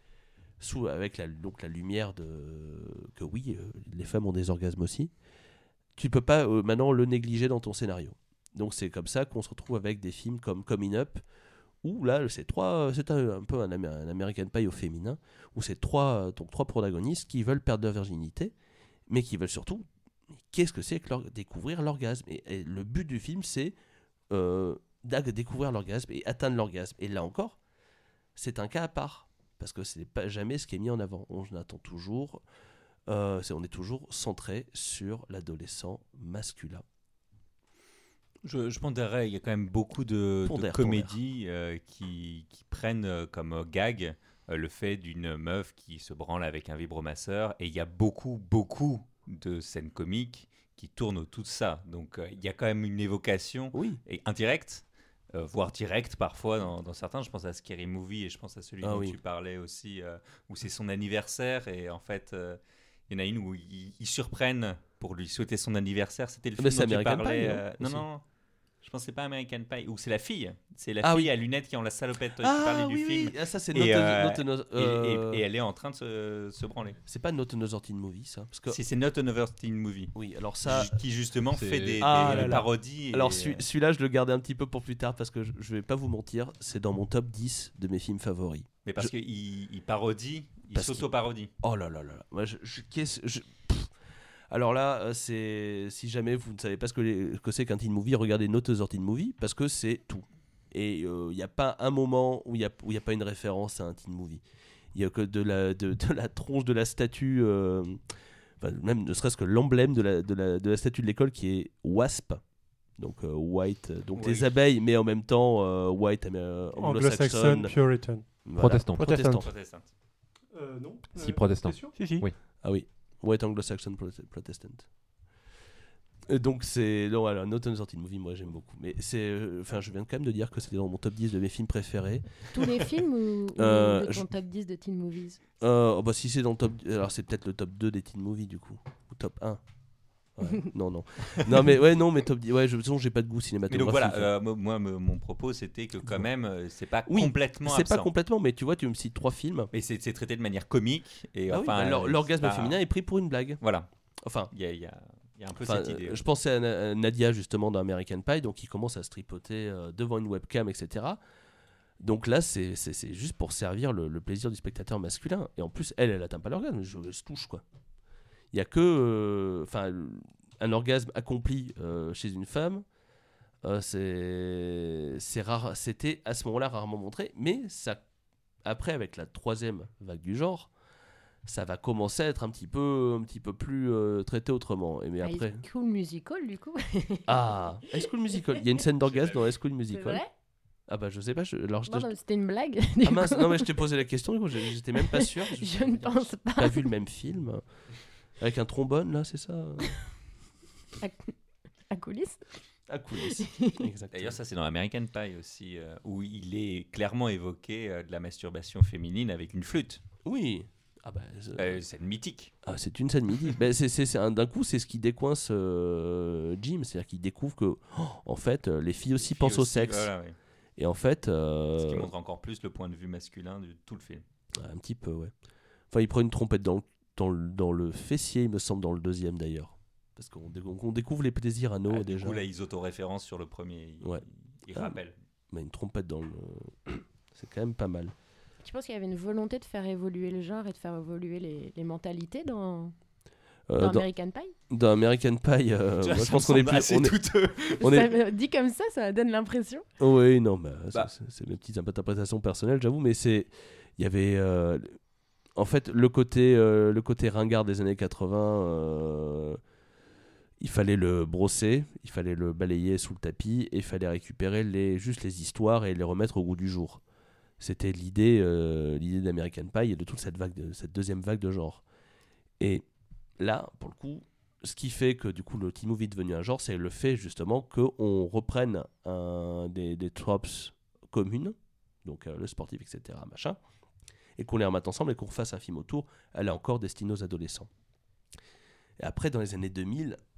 sous, avec la, donc la lumière de que oui, euh, les femmes ont des orgasmes aussi. Tu ne peux pas euh, maintenant le négliger dans ton scénario. Donc c'est comme ça qu'on se retrouve avec des films comme Coming Up, où là c'est trois, c'est un, peu un, American Pie au féminin, où c'est trois, donc trois protagonistes qui veulent perdre leur virginité, mais qui veulent surtout qu'est-ce que c'est que découvrir l'orgasme? Et, le but du film c'est euh, découvrir l'orgasme et atteindre l'orgasme. Et là encore c'est un cas à part parce que c'est pas jamais ce qui est mis en avant. On attend toujours euh, on est toujours centré sur l'adolescent masculin Je, je pondérerais, il y a quand même beaucoup de, comédies euh, qui, qui prennent euh, comme gag euh, le fait d'une meuf qui se branle avec un vibromasseur. Et il y a beaucoup, beaucoup de scènes comiques qui tournent autour de ça. Donc il y a quand même une évocation oui et indirecte, voire directe parfois dans, dans certains. Je pense à Scary Movie et je pense à celui Ah dont oui. tu parlais aussi, où c'est son anniversaire et en fait, il y en a une où ils, ils surprennent pour lui souhaiter son anniversaire. C'était le Mais film c'est dont tu American parlais. Pie, non euh, non, non, je pense que c'est pas American Pie, ou c'est la fille. C'est la Ah fille oui. à lunettes qui ont la salopette. dont tu parlais ah du oui, film. oui. Ah, ça c'est Et, Not a- euh, Not euh, et- et elle est en train de se, se branler. c'est pas Not Another Teen Movie ça parce que Si c'est Not Another Teen Movie. oui alors ça qui justement c'est- fait des, Ah des là là. parodies. Alors celui- celui-là, je le gardais un petit peu pour plus tard parce que je, je vais pas vous mentir, c'est dans mon top 10 de mes films favoris. Mais parce Je- qu'il il parodie, il s'auto-parodie. Oh là là là là. Moi, je, je- qu'est-ce- je-. Alors là, euh, c'est si jamais vous ne savez pas ce que, les- que c'est qu'un teen movie, regardez Not Other Teen Movie parce que c'est tout. Et il n'y a pas un moment où il n'y a, où y a pas une référence à un teen movie. Il n'y a que de la, de, de la tronche de la statue, euh, enfin, même ne serait-ce que l'emblème de la, de, la, de la statue de l'école qui est WASP. Donc euh, white, euh, donc Oui. les abeilles, mais en même temps euh, white euh, Anglo-saxon, anglo-saxon. Puritan. Voilà. Protestant. Protestant. Euh, non Si, Euh, protestant. si. Oui. Ah oui, White Anglo-Saxon Prote- Protestant. Et donc c'est non alors Not Teen Movie moi j'aime beaucoup. Mais c'est euh, enfin je viens quand même de dire que c'était dans mon top 10 de mes films préférés. Tous les films ou, Euh, je- ton top 10 de teen movies? Euh, oh, bah si c'est dans le top alors c'est peut-être le top 2 des teen movies du coup. Ou top 1 Ouais, <laughs> non non non mais ouais non mais top 10 ouais je, de toute façon j'ai pas de goût Mais cinématographique donc voilà, euh, mo- moi, me- mon propos c'était que quand même, euh, c'est pas Oui, complètement c'est pas complètement mais tu vois tu me cites trois films Mais c'est traité de manière comique. Et Ah oui, enfin, bah, euh, l'orgasme pas- féminin est pris pour une blague Voilà, enfin il y a, il y a- Il y a un peu Enfin, cette idée. euh, je pensais à, Na- à Nadia justement dans American Pie, donc il commence à se tripoter euh, devant une webcam, etc. Donc là, c'est juste pour servir le, le plaisir du spectateur masculin. Et en plus, elle, elle atteint pas l'orgasme, je, elle se touche quoi. Il y a que, euh, enfin, un orgasme accompli euh, chez une femme. euh, c'est rare, c'était à ce moment-là rarement montré, mais ça, après avec la troisième vague du genre, ça va commencer à être un petit peu, un petit peu plus euh, traité autrement. Et mais High après, School Musical, du coup? <laughs> ah, High School Musical? Il y a une scène d'orgasme dans High School Musical? vrai Ah bah je sais pas. Je... Alors je c'était une blague. Ah mince, non mais je t'ai posé la question. du coup, J'étais même pas sûr. <laughs> Je ne pense Pas pas. vu le même film? Avec un trombone là, c'est ça <laughs> À coulisses À coulisses. <laughs> D'ailleurs, ça c'est dans American Pie aussi, euh, où il est clairement évoqué euh, de la masturbation féminine avec une flûte. Oui. Ah bah, c'est- Euh, c'est mythique. ah, c'est une scène midi. <laughs> Ben, c'est, c'est- c'est un- d'un coup, c'est ce qui décoince euh, Jim, c'est-à-dire qu'il découvre que, oh, en fait, les filles aussi pensent au sexe. voilà, oui. Et en fait, euh, Ce qui montre encore plus le point de vue masculin de tout le film. un petit peu, ouais. Enfin, il prend une trompette dans le, dans le, dans le fessier, il me semble, dans le deuxième d'ailleurs. Parce qu'on dé- on découvre les plaisirs anneaux Ah, du déjà. coup, là, ils autoréférencent sur le premier. Ils, Ouais. ils Ah. rappellent. Mais une trompette dans le. <coughs> C'est quand même pas mal. Tu penses qu'il y avait une volonté de faire évoluer le genre et de faire évoluer les, les mentalités dans, Euh, dans dans, American Pie? Dans American Pie, euh, <laughs> Tu vois, moi, je pense qu'on est plus. assez <laughs> on est- Ça me- Dit comme ça, ça donne l'impression. Oui, non, mais ça, Bah. c'est c'est mes petites interprétations personnelles, j'avoue, mais c'est. Il y avait. euh, En fait, le côté, euh, le côté ringard des années 80, euh, il fallait le brosser, il fallait le balayer sous le tapis, et il fallait récupérer les, juste les histoires et les remettre au goût du jour. C'était l'idée euh, l'idée d'American Pie et de toute cette, vague deuxième vague de genre. Et là, pour le coup, ce qui fait que du coup le teen movie est devenu un genre, c'est le fait justement qu'on reprenne des, des tropes communes, donc le sportif, etc., machin, et qu'on les remette ensemble et qu'on refasse un film autour, elle est encore destinée aux adolescents. Et après, dans les années 2000, <coughs>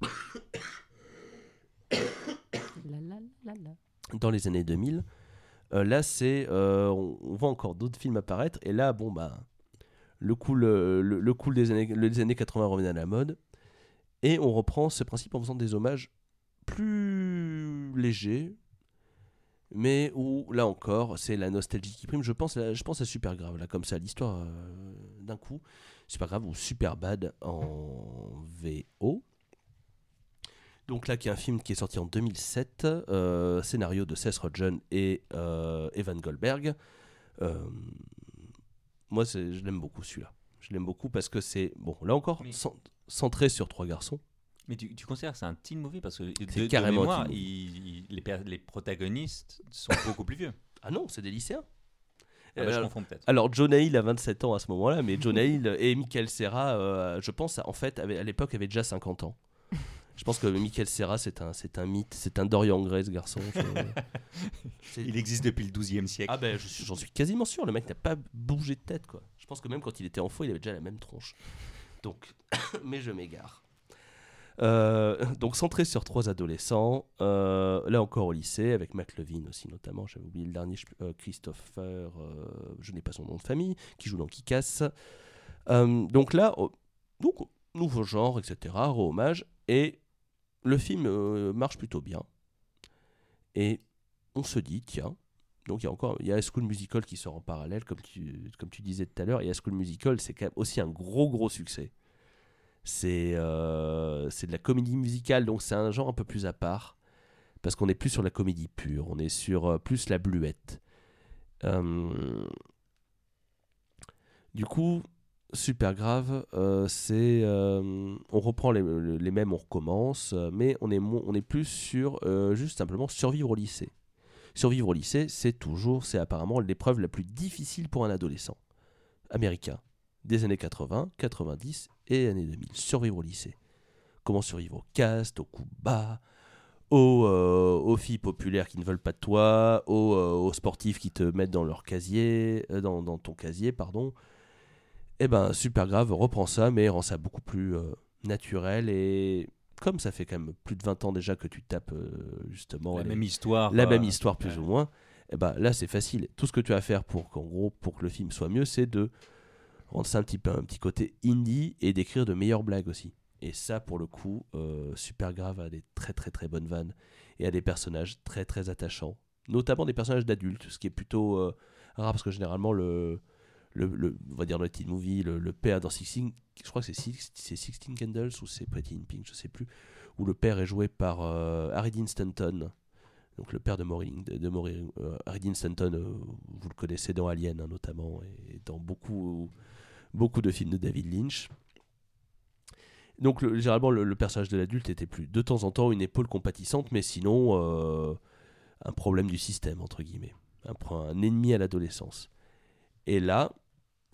La, la, la, la. dans les années 2000, euh, là, c'est, euh, on, on voit encore d'autres films apparaître, et là, bon, bah, le cool, le, le- le cool des années, les années 80 revient à la mode, et on reprend ce principe en faisant des hommages plus légers, mais où, là encore, c'est la nostalgie qui prime. Je pense, à- je pense à Super Grave, là, comme ça, l'histoire euh, d'un coup. Super Grave ou Super Bad en VO. Donc là, qui est un film qui est sorti en 2007, euh, scénario de Seth Rogen et euh, Evan Goldberg. Moi, je l'aime beaucoup celui-là. Je l'aime beaucoup parce que c'est, bon, là encore, centré sur trois garçons. Mais tu, tu considères que c'est un teen movie parce que de, C'est de carrément un mémoire, teen il- il- les, protagonistes sont <laughs> beaucoup plus vieux. Ah non, c'est des lycéens. Ah bah, je Euh, confonds peut-être. Alors, Jonah Hill a 27 ans à ce moment-là, mais <laughs> Jonah Hill et Michael Serra, euh, je pense, en fait, à l'époque, avaient déjà 50 ans. <laughs> Je pense que Michael Serra, c'est un, c'est un mythe, c'est un Dorian Gray, ce garçon. Je- c'est- Il existe depuis le 12e siècle. Ah ben, j'en suis quasiment sûr, le mec n'a pas bougé de tête, quoi. Je pense que même quand il était enfant, il avait déjà la même tronche. Donc, <coughs> mais je m'égare. Euh, <laughs> donc centré sur trois adolescents, euh, là encore au lycée, avec Matt Levine aussi notamment, j'avais oublié le dernier, euh, Christopher, je n'ai pas son nom de famille, qui joue dans Kick-Ass. Euh, donc là, oh, donc, nouveau genre, etc., hommage, et le film marche plutôt bien. Et on se dit, tiens, donc il y a encore il y a School Musical qui sort en parallèle, comme tu, comme tu disais tout à l'heure, et School Musical, c'est quand même aussi un gros gros succès. C'est euh, c'est de la comédie musicale, donc c'est un genre un peu plus à part, parce qu'on est plus sur la comédie pure, on est sur euh, plus la bluette. Euh, du coup, super grave, on reprend les, les mêmes, on recommence, mais on est, plus sur juste simplement survivre au lycée. Survivre au lycée, c'est toujours, c'est apparemment l'épreuve la plus difficile pour un adolescent américain des années 80, 90 et années 2000. Survivre au lycée. Comment survivre au cast, au coup bas, aux, euh, aux filles populaires qui ne veulent pas de toi, aux, euh, aux sportifs qui te mettent dans leur casier, euh, dans, dans ton casier, pardon. Eh ben, super grave, reprend ça, mais rend ça beaucoup plus naturel et comme ça fait quand même plus de 20 ans déjà que tu tapes justement la les- même histoire. la même histoire plus ouais. ou moins, et ben là c'est facile. Tout ce que tu as à faire pour qu'en gros pour que le film soit mieux, c'est de rendre ça un petit peu un petit côté indie et d'écrire de meilleures blagues aussi. Et ça, pour le coup, euh, super grave a des très très très bonnes vannes et a des personnages très très attachants, notamment des personnages d'adultes, ce qui est plutôt euh, rare parce que généralement le, le, on va dire dans les teen movies, le, le père dans Sixteen, je crois que c'est Six- c'est Sixteen Candles ou c'est Pretty in Pink, je sais plus, où le père est joué par euh, Harry Dean Stanton, donc le père de Maureen, de, de euh, Harry Dean Stanton, vous le connaissez dans Alien hein, notamment et dans beaucoup beaucoup de films de David Lynch. Donc le- généralement le, le personnage de l'adulte était plus de temps en temps une épaule compatissante, mais sinon euh, un problème du système entre guillemets, un, ennemi à l'adolescence. Et là,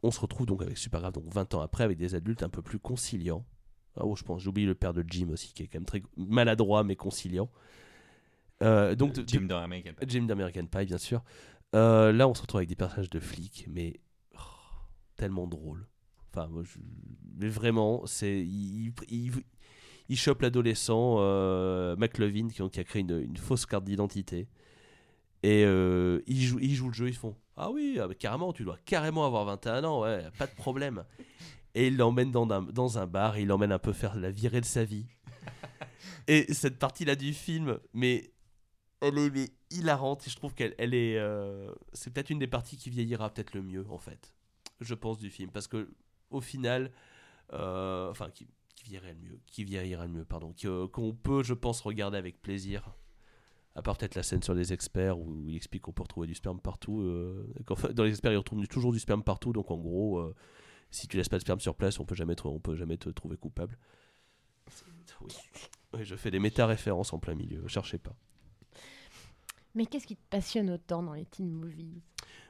on se retrouve donc avec Supergrave, donc 20 ans après, avec des adultes un peu plus conciliants. Ah oh, je pense, j'oublie le père de Jim aussi, qui est quand même très maladroit mais conciliant. Euh, donc de- Jim dans American Pie. Jim d'American Pie, bien sûr. Euh, là, on se retrouve avec des personnages de flics, mais tellement drôles. Enfin, moi, je- mais vraiment, c'est il, il, il chope l'adolescent euh, McLovin qui, qui a créé une, une fausse carte d'identité. Et euh, il, joue, il joue le jeu, ils font Ah oui, ah carrément, tu dois carrément avoir 21 ans, ouais, pas de problème. Et il l'emmène dans un, dans un bar, et il l'emmène un peu faire la virée de sa vie. <laughs> Et cette partie-là du film, mais elle est hilarante et je trouve qu'elle elle est euh, c'est peut-être une des parties qui vieillira peut-être le mieux en fait je pense du film. Parce que au final euh, enfin qui, qui vieillira le mieux qui vieillira le mieux pardon que- qu'on peut je pense regarder avec plaisir. À part peut-être la scène sur les experts où il explique qu'on peut retrouver du sperme partout euh, dans les experts ils retrouvent toujours du sperme partout. Donc en gros euh, si tu laisses pas de sperme sur place on peut jamais on peut jamais te trouver coupable. Oui. Oui, je fais des méta-références en plein milieu, cherchez pas. Mais qu'est-ce qui te passionne autant dans les teen movies?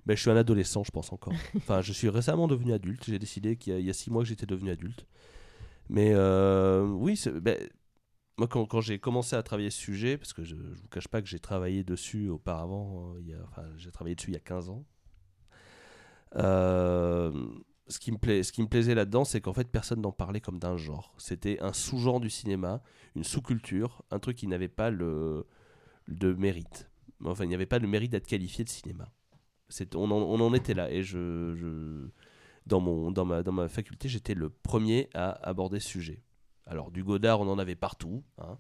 Ben, je suis un adolescent, je pense encore. <laughs> Enfin, je suis récemment devenu adulte. J'ai décidé qu'il y a- il y a six mois que j'étais devenu adulte. Mais euh, oui, ben, moi, quand, quand j'ai commencé à travailler ce sujet, parce que je ne vous cache pas que j'ai travaillé dessus auparavant, euh, il y a- enfin, j'ai travaillé dessus il y a 15 ans. Euh, ce, qui me plaît, ce qui me plaisait là-dedans, c'est qu'en fait, personne n'en parlait comme d'un genre. C'était un sous-genre du cinéma, une sous-culture, un truc qui n'avait pas le, de mérite. Enfin, il n'y avait pas le mérite d'être qualifié de cinéma. C'est- on, en, on en était là. Et je, je- dans, mon, dans, ma, dans ma faculté, j'étais le premier à aborder ce sujet. Alors, du Godard, on en avait partout. hein.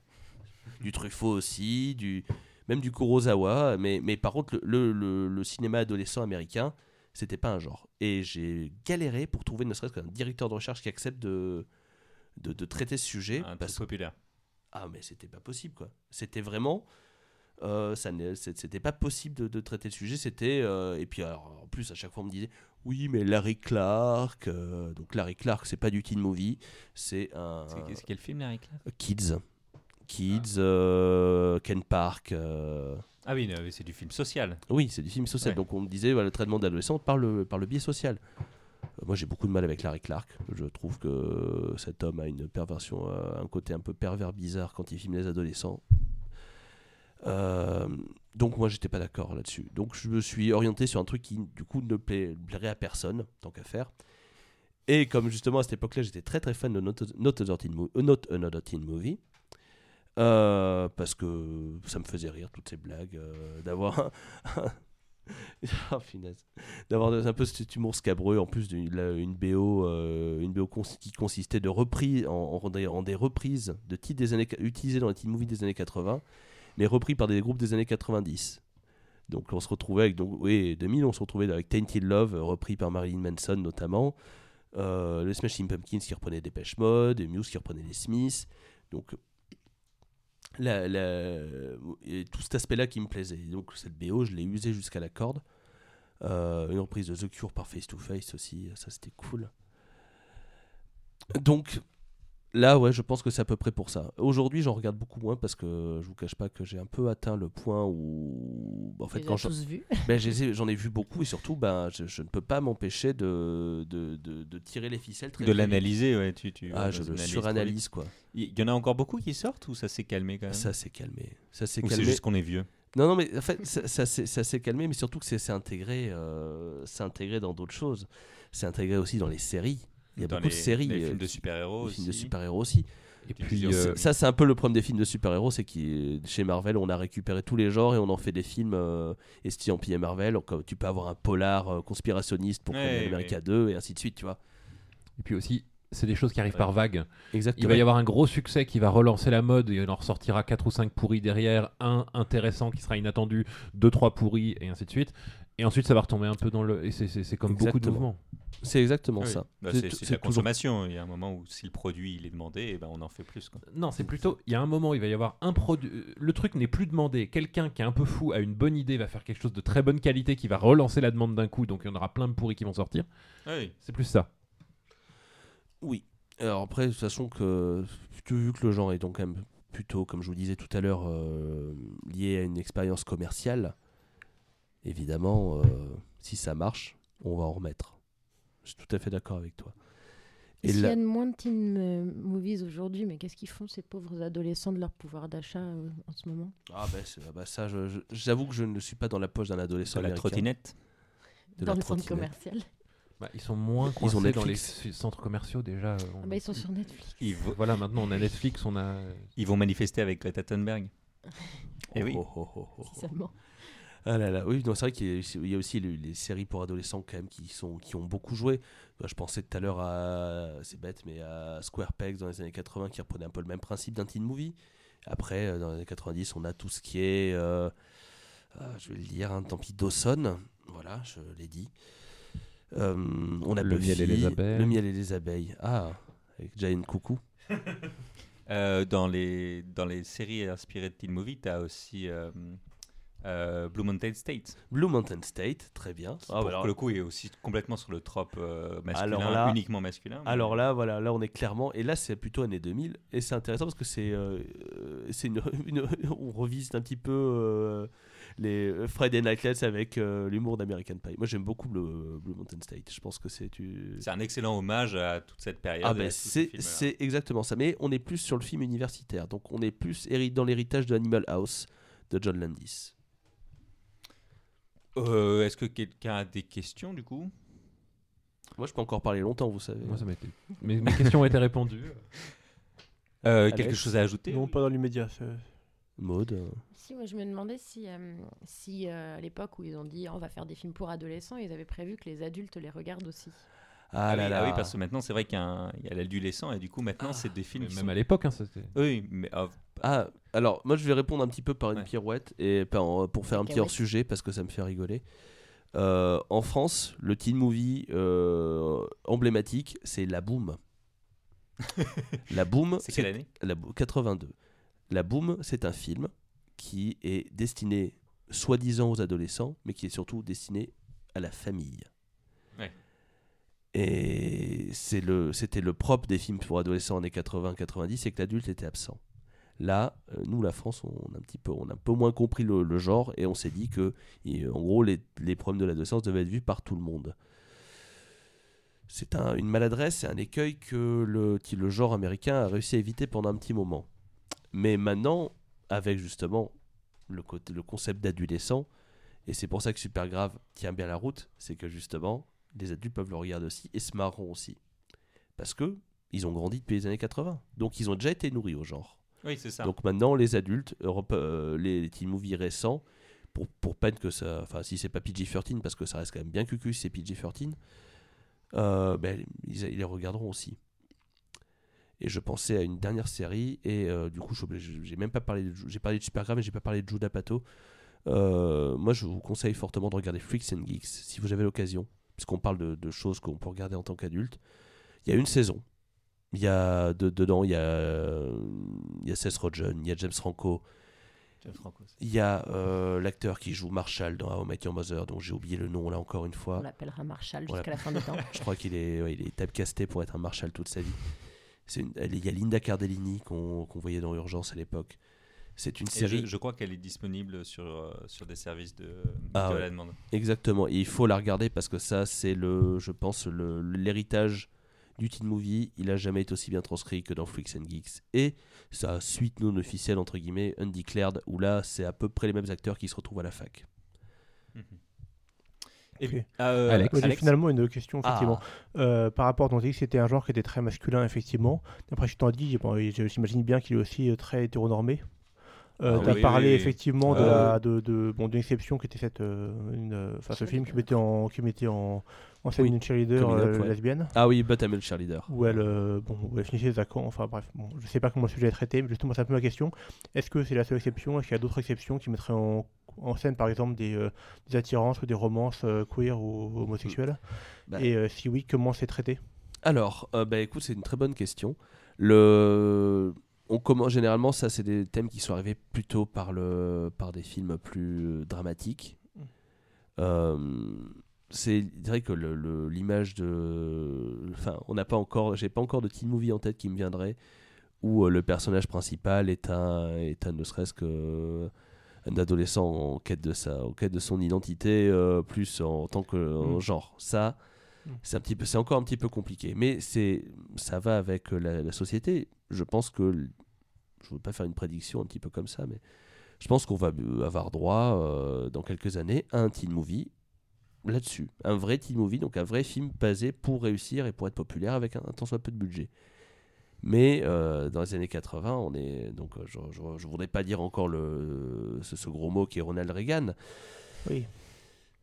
Du Truffaut aussi, du, même du Kurosawa. Mais, mais par contre, le, le- cinéma adolescent américain, c'était pas un genre. Et j'ai galéré pour trouver ne serait-ce qu'un directeur de recherche qui accepte de, de, de traiter ce sujet. Un parce populaire. ah mais c'était pas possible quoi. C'était vraiment euh, ça c'était pas possible de, de traiter le sujet. C'était euh, et puis alors, en plus à chaque fois on me disait oui mais Larry Clark euh, donc Larry Clark c'est pas du teen movie c'est un C'est quel film, Eric là kids kids euh, Ken Park Ah oui, c'est du film social. oui c'est du film social Ouais. donc on me disait le traitement d'adolescent par le par le biais social. Moi, j'ai beaucoup de mal avec Larry Clark. Je trouve que cet homme a une perversion, un côté un peu pervers bizarre quand il filme les adolescents. Euh, donc, moi, j'étais pas d'accord là-dessus. Donc, je me suis orienté sur un truc qui, du coup, ne pla- plairait à personne, tant qu'à faire. Et comme justement à cette époque-là, j'étais très très fan de Not, Not Another Teen Another Teen Movie. euh, parce que ça me faisait rire toutes ces blagues euh, d'avoir finesse. <laughs> D'avoir un peu cet humour scabreux, en plus d'une BO, une BO cons- qui consistait de reprises, en, en en des reprises de titres des années, utilisés dans les teen movies des années 80, mais repris par des groupes des années 90. Donc on se retrouvait avec, donc, oui, 2000, on se retrouvait avec Tainted Love, repris par Marilyn Manson notamment, euh, les Smashing Pumpkins qui reprenaient Dépêche Mode, et Muse qui reprenait les Smiths. Donc tout cet aspect-là qui me plaisait. Donc cette BO, je l'ai usée jusqu'à la corde. Euh, une reprise de The Cure par Face to Face aussi, ça c'était cool. Donc là, ouais, je pense que c'est à peu près pour ça. Aujourd'hui, j'en regarde beaucoup moins parce que je vous cache pas que j'ai un peu atteint le point où, en fait, quand as je, tous vus. <laughs> ben, j'en ai vu beaucoup et surtout, ben, je, je ne peux pas m'empêcher de, de, de- de tirer les ficelles très De l'analyser, ouais. Tu, tu, Ah, je le suranalyse quoi. Il y en a encore beaucoup qui sortent ou ça s'est calmé quand même? Ça s'est calmé. Ça s'est Ou c'est calmé. juste qu'on est vieux? Non, non, mais en fait, ça, ça, s'est- ça s'est calmé, mais surtout que c'est c'est intégré, euh, c'est intégré dans d'autres choses. C'est intégré aussi dans les séries. Il y a Dans beaucoup les, de séries. les euh, films de super-héros les films de aussi. super-héros aussi. Et puis, euh, Ça, c'est un peu le problème des films de super-héros, c'est que chez Marvel, on a récupéré tous les genres et on en fait des films euh, estampillés Marvel. Donc, euh, tu peux avoir un polar euh, conspirationniste pour Ouais, Captain ouais. America 2 et ainsi de suite, tu vois. Et puis aussi, c'est des choses qui arrivent Ouais. par vagues. Exactement. Il va y avoir un gros succès qui va relancer la mode et il en ressortira 4 ou 5 pourris derrière, un intéressant qui sera inattendu, 2 trois pourris et ainsi de suite. Et ensuite ça va retomber un peu dans le et c'est- comme beaucoup de mouvements. C'est exactement Oui. ça. Bah, C'est la toujours- consommation. Il y a un moment où si le produit il est demandé, eh ben, on en fait plus. quoi. Non, c'est plutôt il y a un moment, il va y avoir un produit euh, le truc n'est plus demandé, quelqu'un qui est un peu fou a une bonne idée, va faire quelque chose de très bonne qualité qui va relancer la demande d'un coup donc il y en aura plein de pourris qui vont sortir. Oui. C'est plus ça. Oui. Alors après, de toute façon, que, vu que le genre est donc quand même plutôt, comme je vous disais tout à l'heure, euh, lié à une expérience commerciale, évidemment, euh, si ça marche, on va en remettre. Je suis tout à fait d'accord avec toi. Et S'il y a de moins de teen euh, movies aujourd'hui, mais qu'est-ce qu'ils font ces pauvres adolescents de leur pouvoir d'achat euh, en ce moment? Ah ben, bah ça, je- je- j'avoue que je ne suis pas dans la poche d'un adolescent Sur la américain. trottinette? De Dans la le centre commercial Bah, ils sont moins Ils ont coincés dans les centres commerciaux déjà. on- ah bah, Ils sont sur Netflix. Ils, vo- Voilà, maintenant on a Netflix, on a ils vont manifester avec Greta Thunberg. <laughs> Eh oui. Oh, oh, oh, oh, si oh. seulement. Ah là là, oui, c'est vrai qu'il y a, il y a aussi les, les séries pour adolescents quand même qui, sont, qui ont beaucoup joué. Moi, Je pensais tout à l'heure à, c'est bête, mais à Square Pegs dans les années 80 qui reprenait un peu le même principe d'un teen movie. Après, euh, dans les années 90, on a tout ce qui est, euh, ah, je vais le dire, hein, tant pis, Dawson. Voilà, je l'ai dit. Euh, on a Le Buffy, miel et les abeilles. Le miel et les abeilles. Ah, avec Giant Coucou. Euh, dans, les, dans les séries inspirées de teen movie, tu as aussi euh, Blue Mountain State. Blue Mountain State, très bien. Qui, Ah, pour alors- le coup, est aussi complètement sur le trope euh, masculin, Alors là- uniquement masculin. mais- Alors là, voilà, là on est clairement, et là c'est plutôt années 2000, et c'est intéressant parce que c'est, euh, c'est une, <laughs> une- on revisite un petit peu les Friday Night Lights avec l'humour d'American Pie. Moi j'aime beaucoup Blue, Blue Mountain State. Je pense que c'est tu. c'est un excellent hommage à toute cette période. Ah ben c'est, exactement ça. Mais on est plus sur le film universitaire, donc on est plus dans l'héritage de Animal House de John Landis. Euh, Est-ce que quelqu'un a des questions du coup? Moi je peux encore parler longtemps, vous savez. Moi, ça m'a été- Mes, mes questions ont été répondues. Euh, Quelque chose à ajouter? Non, pas dans l'immédiat. euh, Si, moi je me demandais si, euh, si euh, à l'époque où ils ont dit on va faire des films pour adolescents, ils avaient prévu que les adultes les regardent aussi. Ah, Ah, là oui, là. ah oui, parce que maintenant c'est vrai qu'il y a, l'adolescent et du coup maintenant Ah, c'est des films qui même sont- à l'époque, hein, ça, c'était- Oui, mais euh, Ah, alors moi je vais répondre un petit peu par une Ouais. pirouette et par- pour faire un petit hors sujet parce que ça me fait rigoler. Euh, en France, le teen movie euh, emblématique, c'est La Boom. <laughs> la Boom, c'est quelle année? La Bo- 82. La Boom, c'est un film qui est destiné soi-disant aux adolescents, mais qui est surtout destiné à la famille. Et c'était le propre des films pour adolescents années 80-90, c'est que l'adulte était absent. Là, euh, nous, la France, on a un petit peu, moins compris le, genre et on s'est dit que, et, en gros, les, les problèmes de l'adolescence devaient être vus par tout le monde. C'est un- une maladresse, c'est un écueil que le, genre américain a réussi à éviter pendant un petit moment. Mais maintenant, avec justement le, concept d'adolescent, et c'est pour ça que Super Grave tient bien la route, c'est que justement, les adultes peuvent le regarder aussi et se marront aussi. Parce que ils ont grandi depuis les années 80. Donc ils ont déjà été nourris au genre. Oui, c'est ça. Donc maintenant, les adultes, Europe, euh, les, les teen movies récents, pour, pour peine que ça. Enfin, si c'est pas PG-13, parce que ça reste quand même bien cucu si c'est PG-13, euh, ben, ils, ils les regarderont aussi. Et je pensais à une dernière série, et euh, du coup, j'ai même pas parlé de. J'ai parlé de Supergrave, mais j'ai pas parlé de Judah Pato. Moi, je vous conseille fortement de regarder Freaks and Geeks, si vous avez l'occasion, puisqu'on parle de, de choses qu'on peut regarder en tant qu'adulte. Il y a une saison. Il y a de- dedans, il y a, euh, il y a Seth Rogen, il y a James Franco, James Franco, c'est- il y a euh, l'acteur qui joue Marshall dans How I Met Your Mother, dont j'ai oublié le nom là encore une On fois. l'appellera Marshall Voilà. jusqu'à la fin du temps. <laughs> Je crois qu'il est, ouais, il est typecasté pour être un Marshall toute sa vie. C'est une- elle- Il y a Linda Cardellini qu'on qu'on voyait dans Urgence à l'époque. C'est une série. je, je crois qu'elle est disponible sur, euh, sur des services de, Ah de ouais. la demande. Exactement. Et il faut la regarder parce que ça, c'est le, je pense, le- l'héritage du teen movie. Il a jamais été aussi bien transcrit que dans Freaks and Geeks. Et sa suite non officielle, entre guillemets, Undeclared, où là, c'est à peu près les mêmes acteurs qui se retrouvent à la fac. Et, Ok. euh, Alex. Moi, j'ai Alex finalement une question, effectivement. Ah, Euh, par rapport, dit que c'était un genre qui était très masculin, effectivement. D'après ce que tu as dit, bon, je- j'imagine bien qu'il est aussi très hétéronormé. Euh, Ah T'as oui, parlé oui. effectivement de Ah la de, de bon d'une exception qui était cette euh, une, euh, enfin ce film qui mettait en qui mettait en en scène Oui, une cheerleader Up, euh, ouais. lesbienne Ah oui, Buttermilk Cheerleader. où elle euh, bon où elle finissait ses accords enfin bref bon je sais pas comment le sujet est traité mais justement c'est un peu ma question est-ce que c'est la seule exception? Est-ce qu'il y a d'autres exceptions qui mettraient en, en scène par exemple des, euh, des attirances ou des romances euh, queer ou homosexuelles? Bah. et euh, si oui comment c'est traité? Alors, euh, bah, écoute, c'est une très bonne question. Le... On commence généralement, ça, c'est des thèmes qui sont arrivés plutôt par, le... par des films plus dramatiques. Euh, c'est je dirais que l'image de. Enfin, on n'a pas encore. J'ai pas encore de teen movie en tête qui me viendrait où euh, le personnage principal est un, est un ne serait-ce que un adolescent en quête de sa, en quête de son identité, euh, plus en tant que Mm. genre. Ça, Mm. c'est un petit peu, c'est encore un petit peu compliqué, mais c'est, ça va avec la, la société. Je pense que, je veux pas faire une prédiction un petit peu comme ça, mais je pense qu'on va avoir droit euh, dans quelques années à un teen movie là-dessus, un vrai teen movie, donc un vrai film basé pour réussir et pour être populaire avec un, un tant soit peu de budget. Mais euh, dans les années 80, on est donc euh, je, je voudrais pas dire encore le ce, ce gros mot qui est Ronald Reagan, oui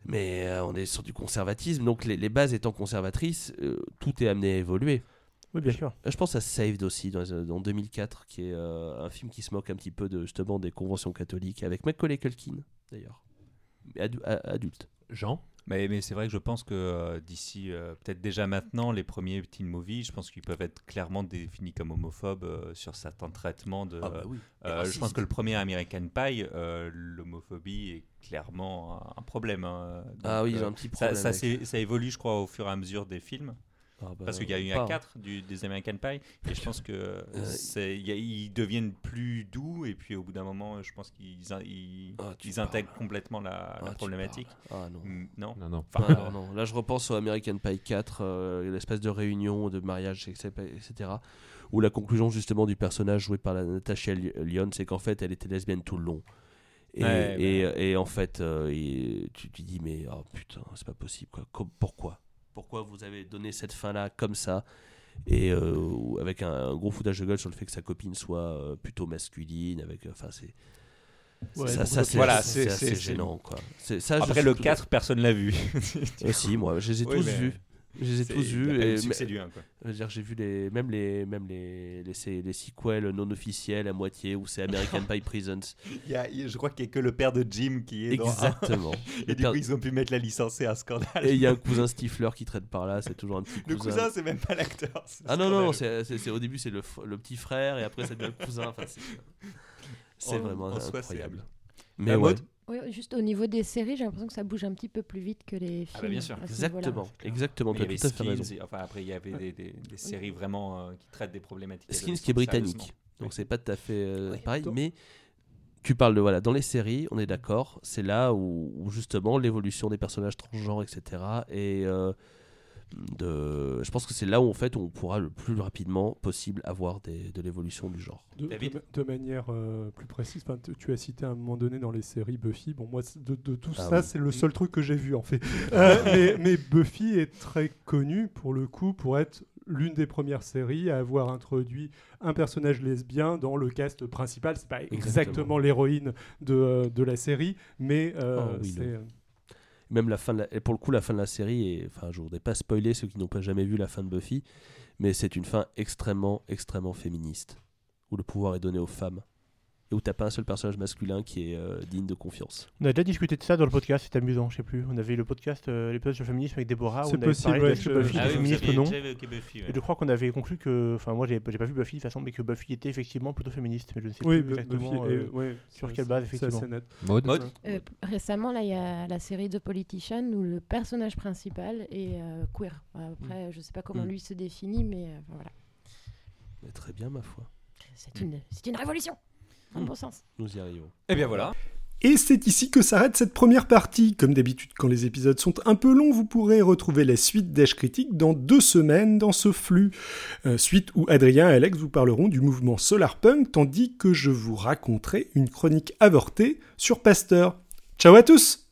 mais euh, on est sur du conservatisme. Donc les, les bases étant conservatrices, tout est amené à évoluer. Oui bien sûr Euh, Je pense à Saved aussi dans, les- en 2004, qui est euh, un film qui se moque un petit peu de justement des conventions catholiques avec Macaulay Culkin d'ailleurs, adu- adulte. Jean? Mais, mais c'est vrai que je pense que euh, d'ici, euh, peut-être déjà maintenant, les premiers teen movies, je pense qu'ils peuvent être clairement définis comme homophobes euh, sur certains traitements de. Ah bah oui. Euh, je pense que le premier American Pie, euh, l'homophobie est clairement un, un problème. hein. Ah oui, j'ai euh, un petit problème. ça, avec- s'est- ça évolue, je crois, au fur et à mesure des films. Ah bah, Parce qu'il y a eu un hein. 4 du, des American Pie. Et je pense que c'est, il y a- ils deviennent plus doux. Et puis au bout d'un moment, je pense qu'ils ils, Ah, parles. intègrent complètement la, Ah, la problématique. Ah non. Mm, Non? Non, non. Enfin, Ah, non, non. Là, je repense au American Pie 4, euh, l'espèce de réunion, de mariage, etc., etc. Où la conclusion, justement, du personnage joué par la Natasha Ly- Lyon, c'est qu'en fait, elle était lesbienne tout le long. Et, Ouais, et, et en fait, euh, et tu te dis, mais oh, putain, c'est pas possible. Quoi. Pourquoi? Pourquoi vous avez donné cette fin-là comme ça. Et euh, avec un, un gros foutage de gueule sur le fait que sa copine soit euh, plutôt masculine avec enfin c'est Ouais, ça, ça, c'est Voilà, c'est c'est- assez gênant quoi. C'est- ça, je Après le tout- 4, personne l'a vu. Euh, si moi je les ai Oui, tous mais- vus je les ai tous vus et succès du 1. Quoi. J'ai vu les, même les, même les, les, les, les sequels non officiels à moitié où c'est American <laughs> Pie Presents. Il y a- je crois qu'il n'y a que le père de Jim qui est dans un. Exactement. <laughs> Et du père- coup, ils ont pu mettre la licence, c'est un scandale. Et il y a un <laughs> cousin Stifler qui traîne par là, c'est toujours un petit Le cousin. cousin, c'est même pas l'acteur. ah non, non, c'est, au début c'est le, le petit frère et après ça devient le cousin. Enfin, c'est, c'est En- vraiment en incroyable. Mais ouais, mode Oui, juste au niveau des séries, j'ai l'impression que ça bouge un petit peu plus vite que les films. Ah bah bien sûr. à ce niveau-là. exactement, exactement, tu as tout à fait avait raison. Skins, et- enfin après il y avait des, des- des séries vraiment euh, qui traitent des problématiques. Skins qui est britannique, donc c'est pas tout à fait euh, Oui. pareil, mais tu parles de voilà dans les séries, on est d'accord, c'est là où, où justement l'évolution des personnages transgenres, etc. Et euh, de, je pense que c'est là où en fait on pourra le plus rapidement possible avoir des, de l'évolution du genre. De, David de ma- de manière euh, plus précise, tu- as cité à un moment donné dans les séries Buffy. Bon, moi, de, de tout Ah ça, oui. c'est le seul truc que j'ai vu en fait. <laughs> Euh, mais, mais Buffy est très connue pour le coup pour être l'une des premières séries à avoir introduit un personnage lesbien dans le cast principal. C'est pas exactement l'héroïne de, euh, de la série, mais euh, Oh oui, c'est. Même la fin, et pour le coup, la fin de la série, est, enfin, je voudrais pas spoiler ceux qui n'ont pas jamais vu la fin de Buffy, mais c'est une fin extrêmement, extrêmement féministe, où le pouvoir est donné aux femmes, et où t'as pas un seul personnage masculin qui est euh, digne de confiance. On a déjà discuté de ça dans le podcast, c'était amusant, je sais plus. On avait le podcast, euh, l'épisode sur le féminisme avec Déborah, où C'est on avait possible, parlé de ouais, je- Buffy Ah était oui, non. déjà évoqué Buffy, ouais. Et je crois qu'on avait conclu que, enfin moi j'ai pas vu Buffy de toute façon, mais que Buffy était effectivement plutôt féministe, mais je ne sais Oui, plus Bu- exactement. Buffy euh, ouais, sur c'est- quelle base, c'est assez effectivement. net. Maud Maud Euh, récemment, là, il y a la série The Politician où le personnage principal est euh, queer. Après, je sais pas comment Mm. lui se définit, mais euh, voilà. Mais très bien, ma foi. C'est une, c'est une révolution, dans le Mm. bon sens. Nous y arrivons. Eh bien voilà. Et c'est ici que s'arrête cette première partie. Comme d'habitude, quand les épisodes sont un peu longs, vous pourrez retrouver la suite d'Esh Critique dans deux semaines dans ce flux. Euh, suite où Adrien et Alex vous parleront du mouvement Solarpunk, tandis que je vous raconterai une chronique avortée sur Pasteur. Ciao à tous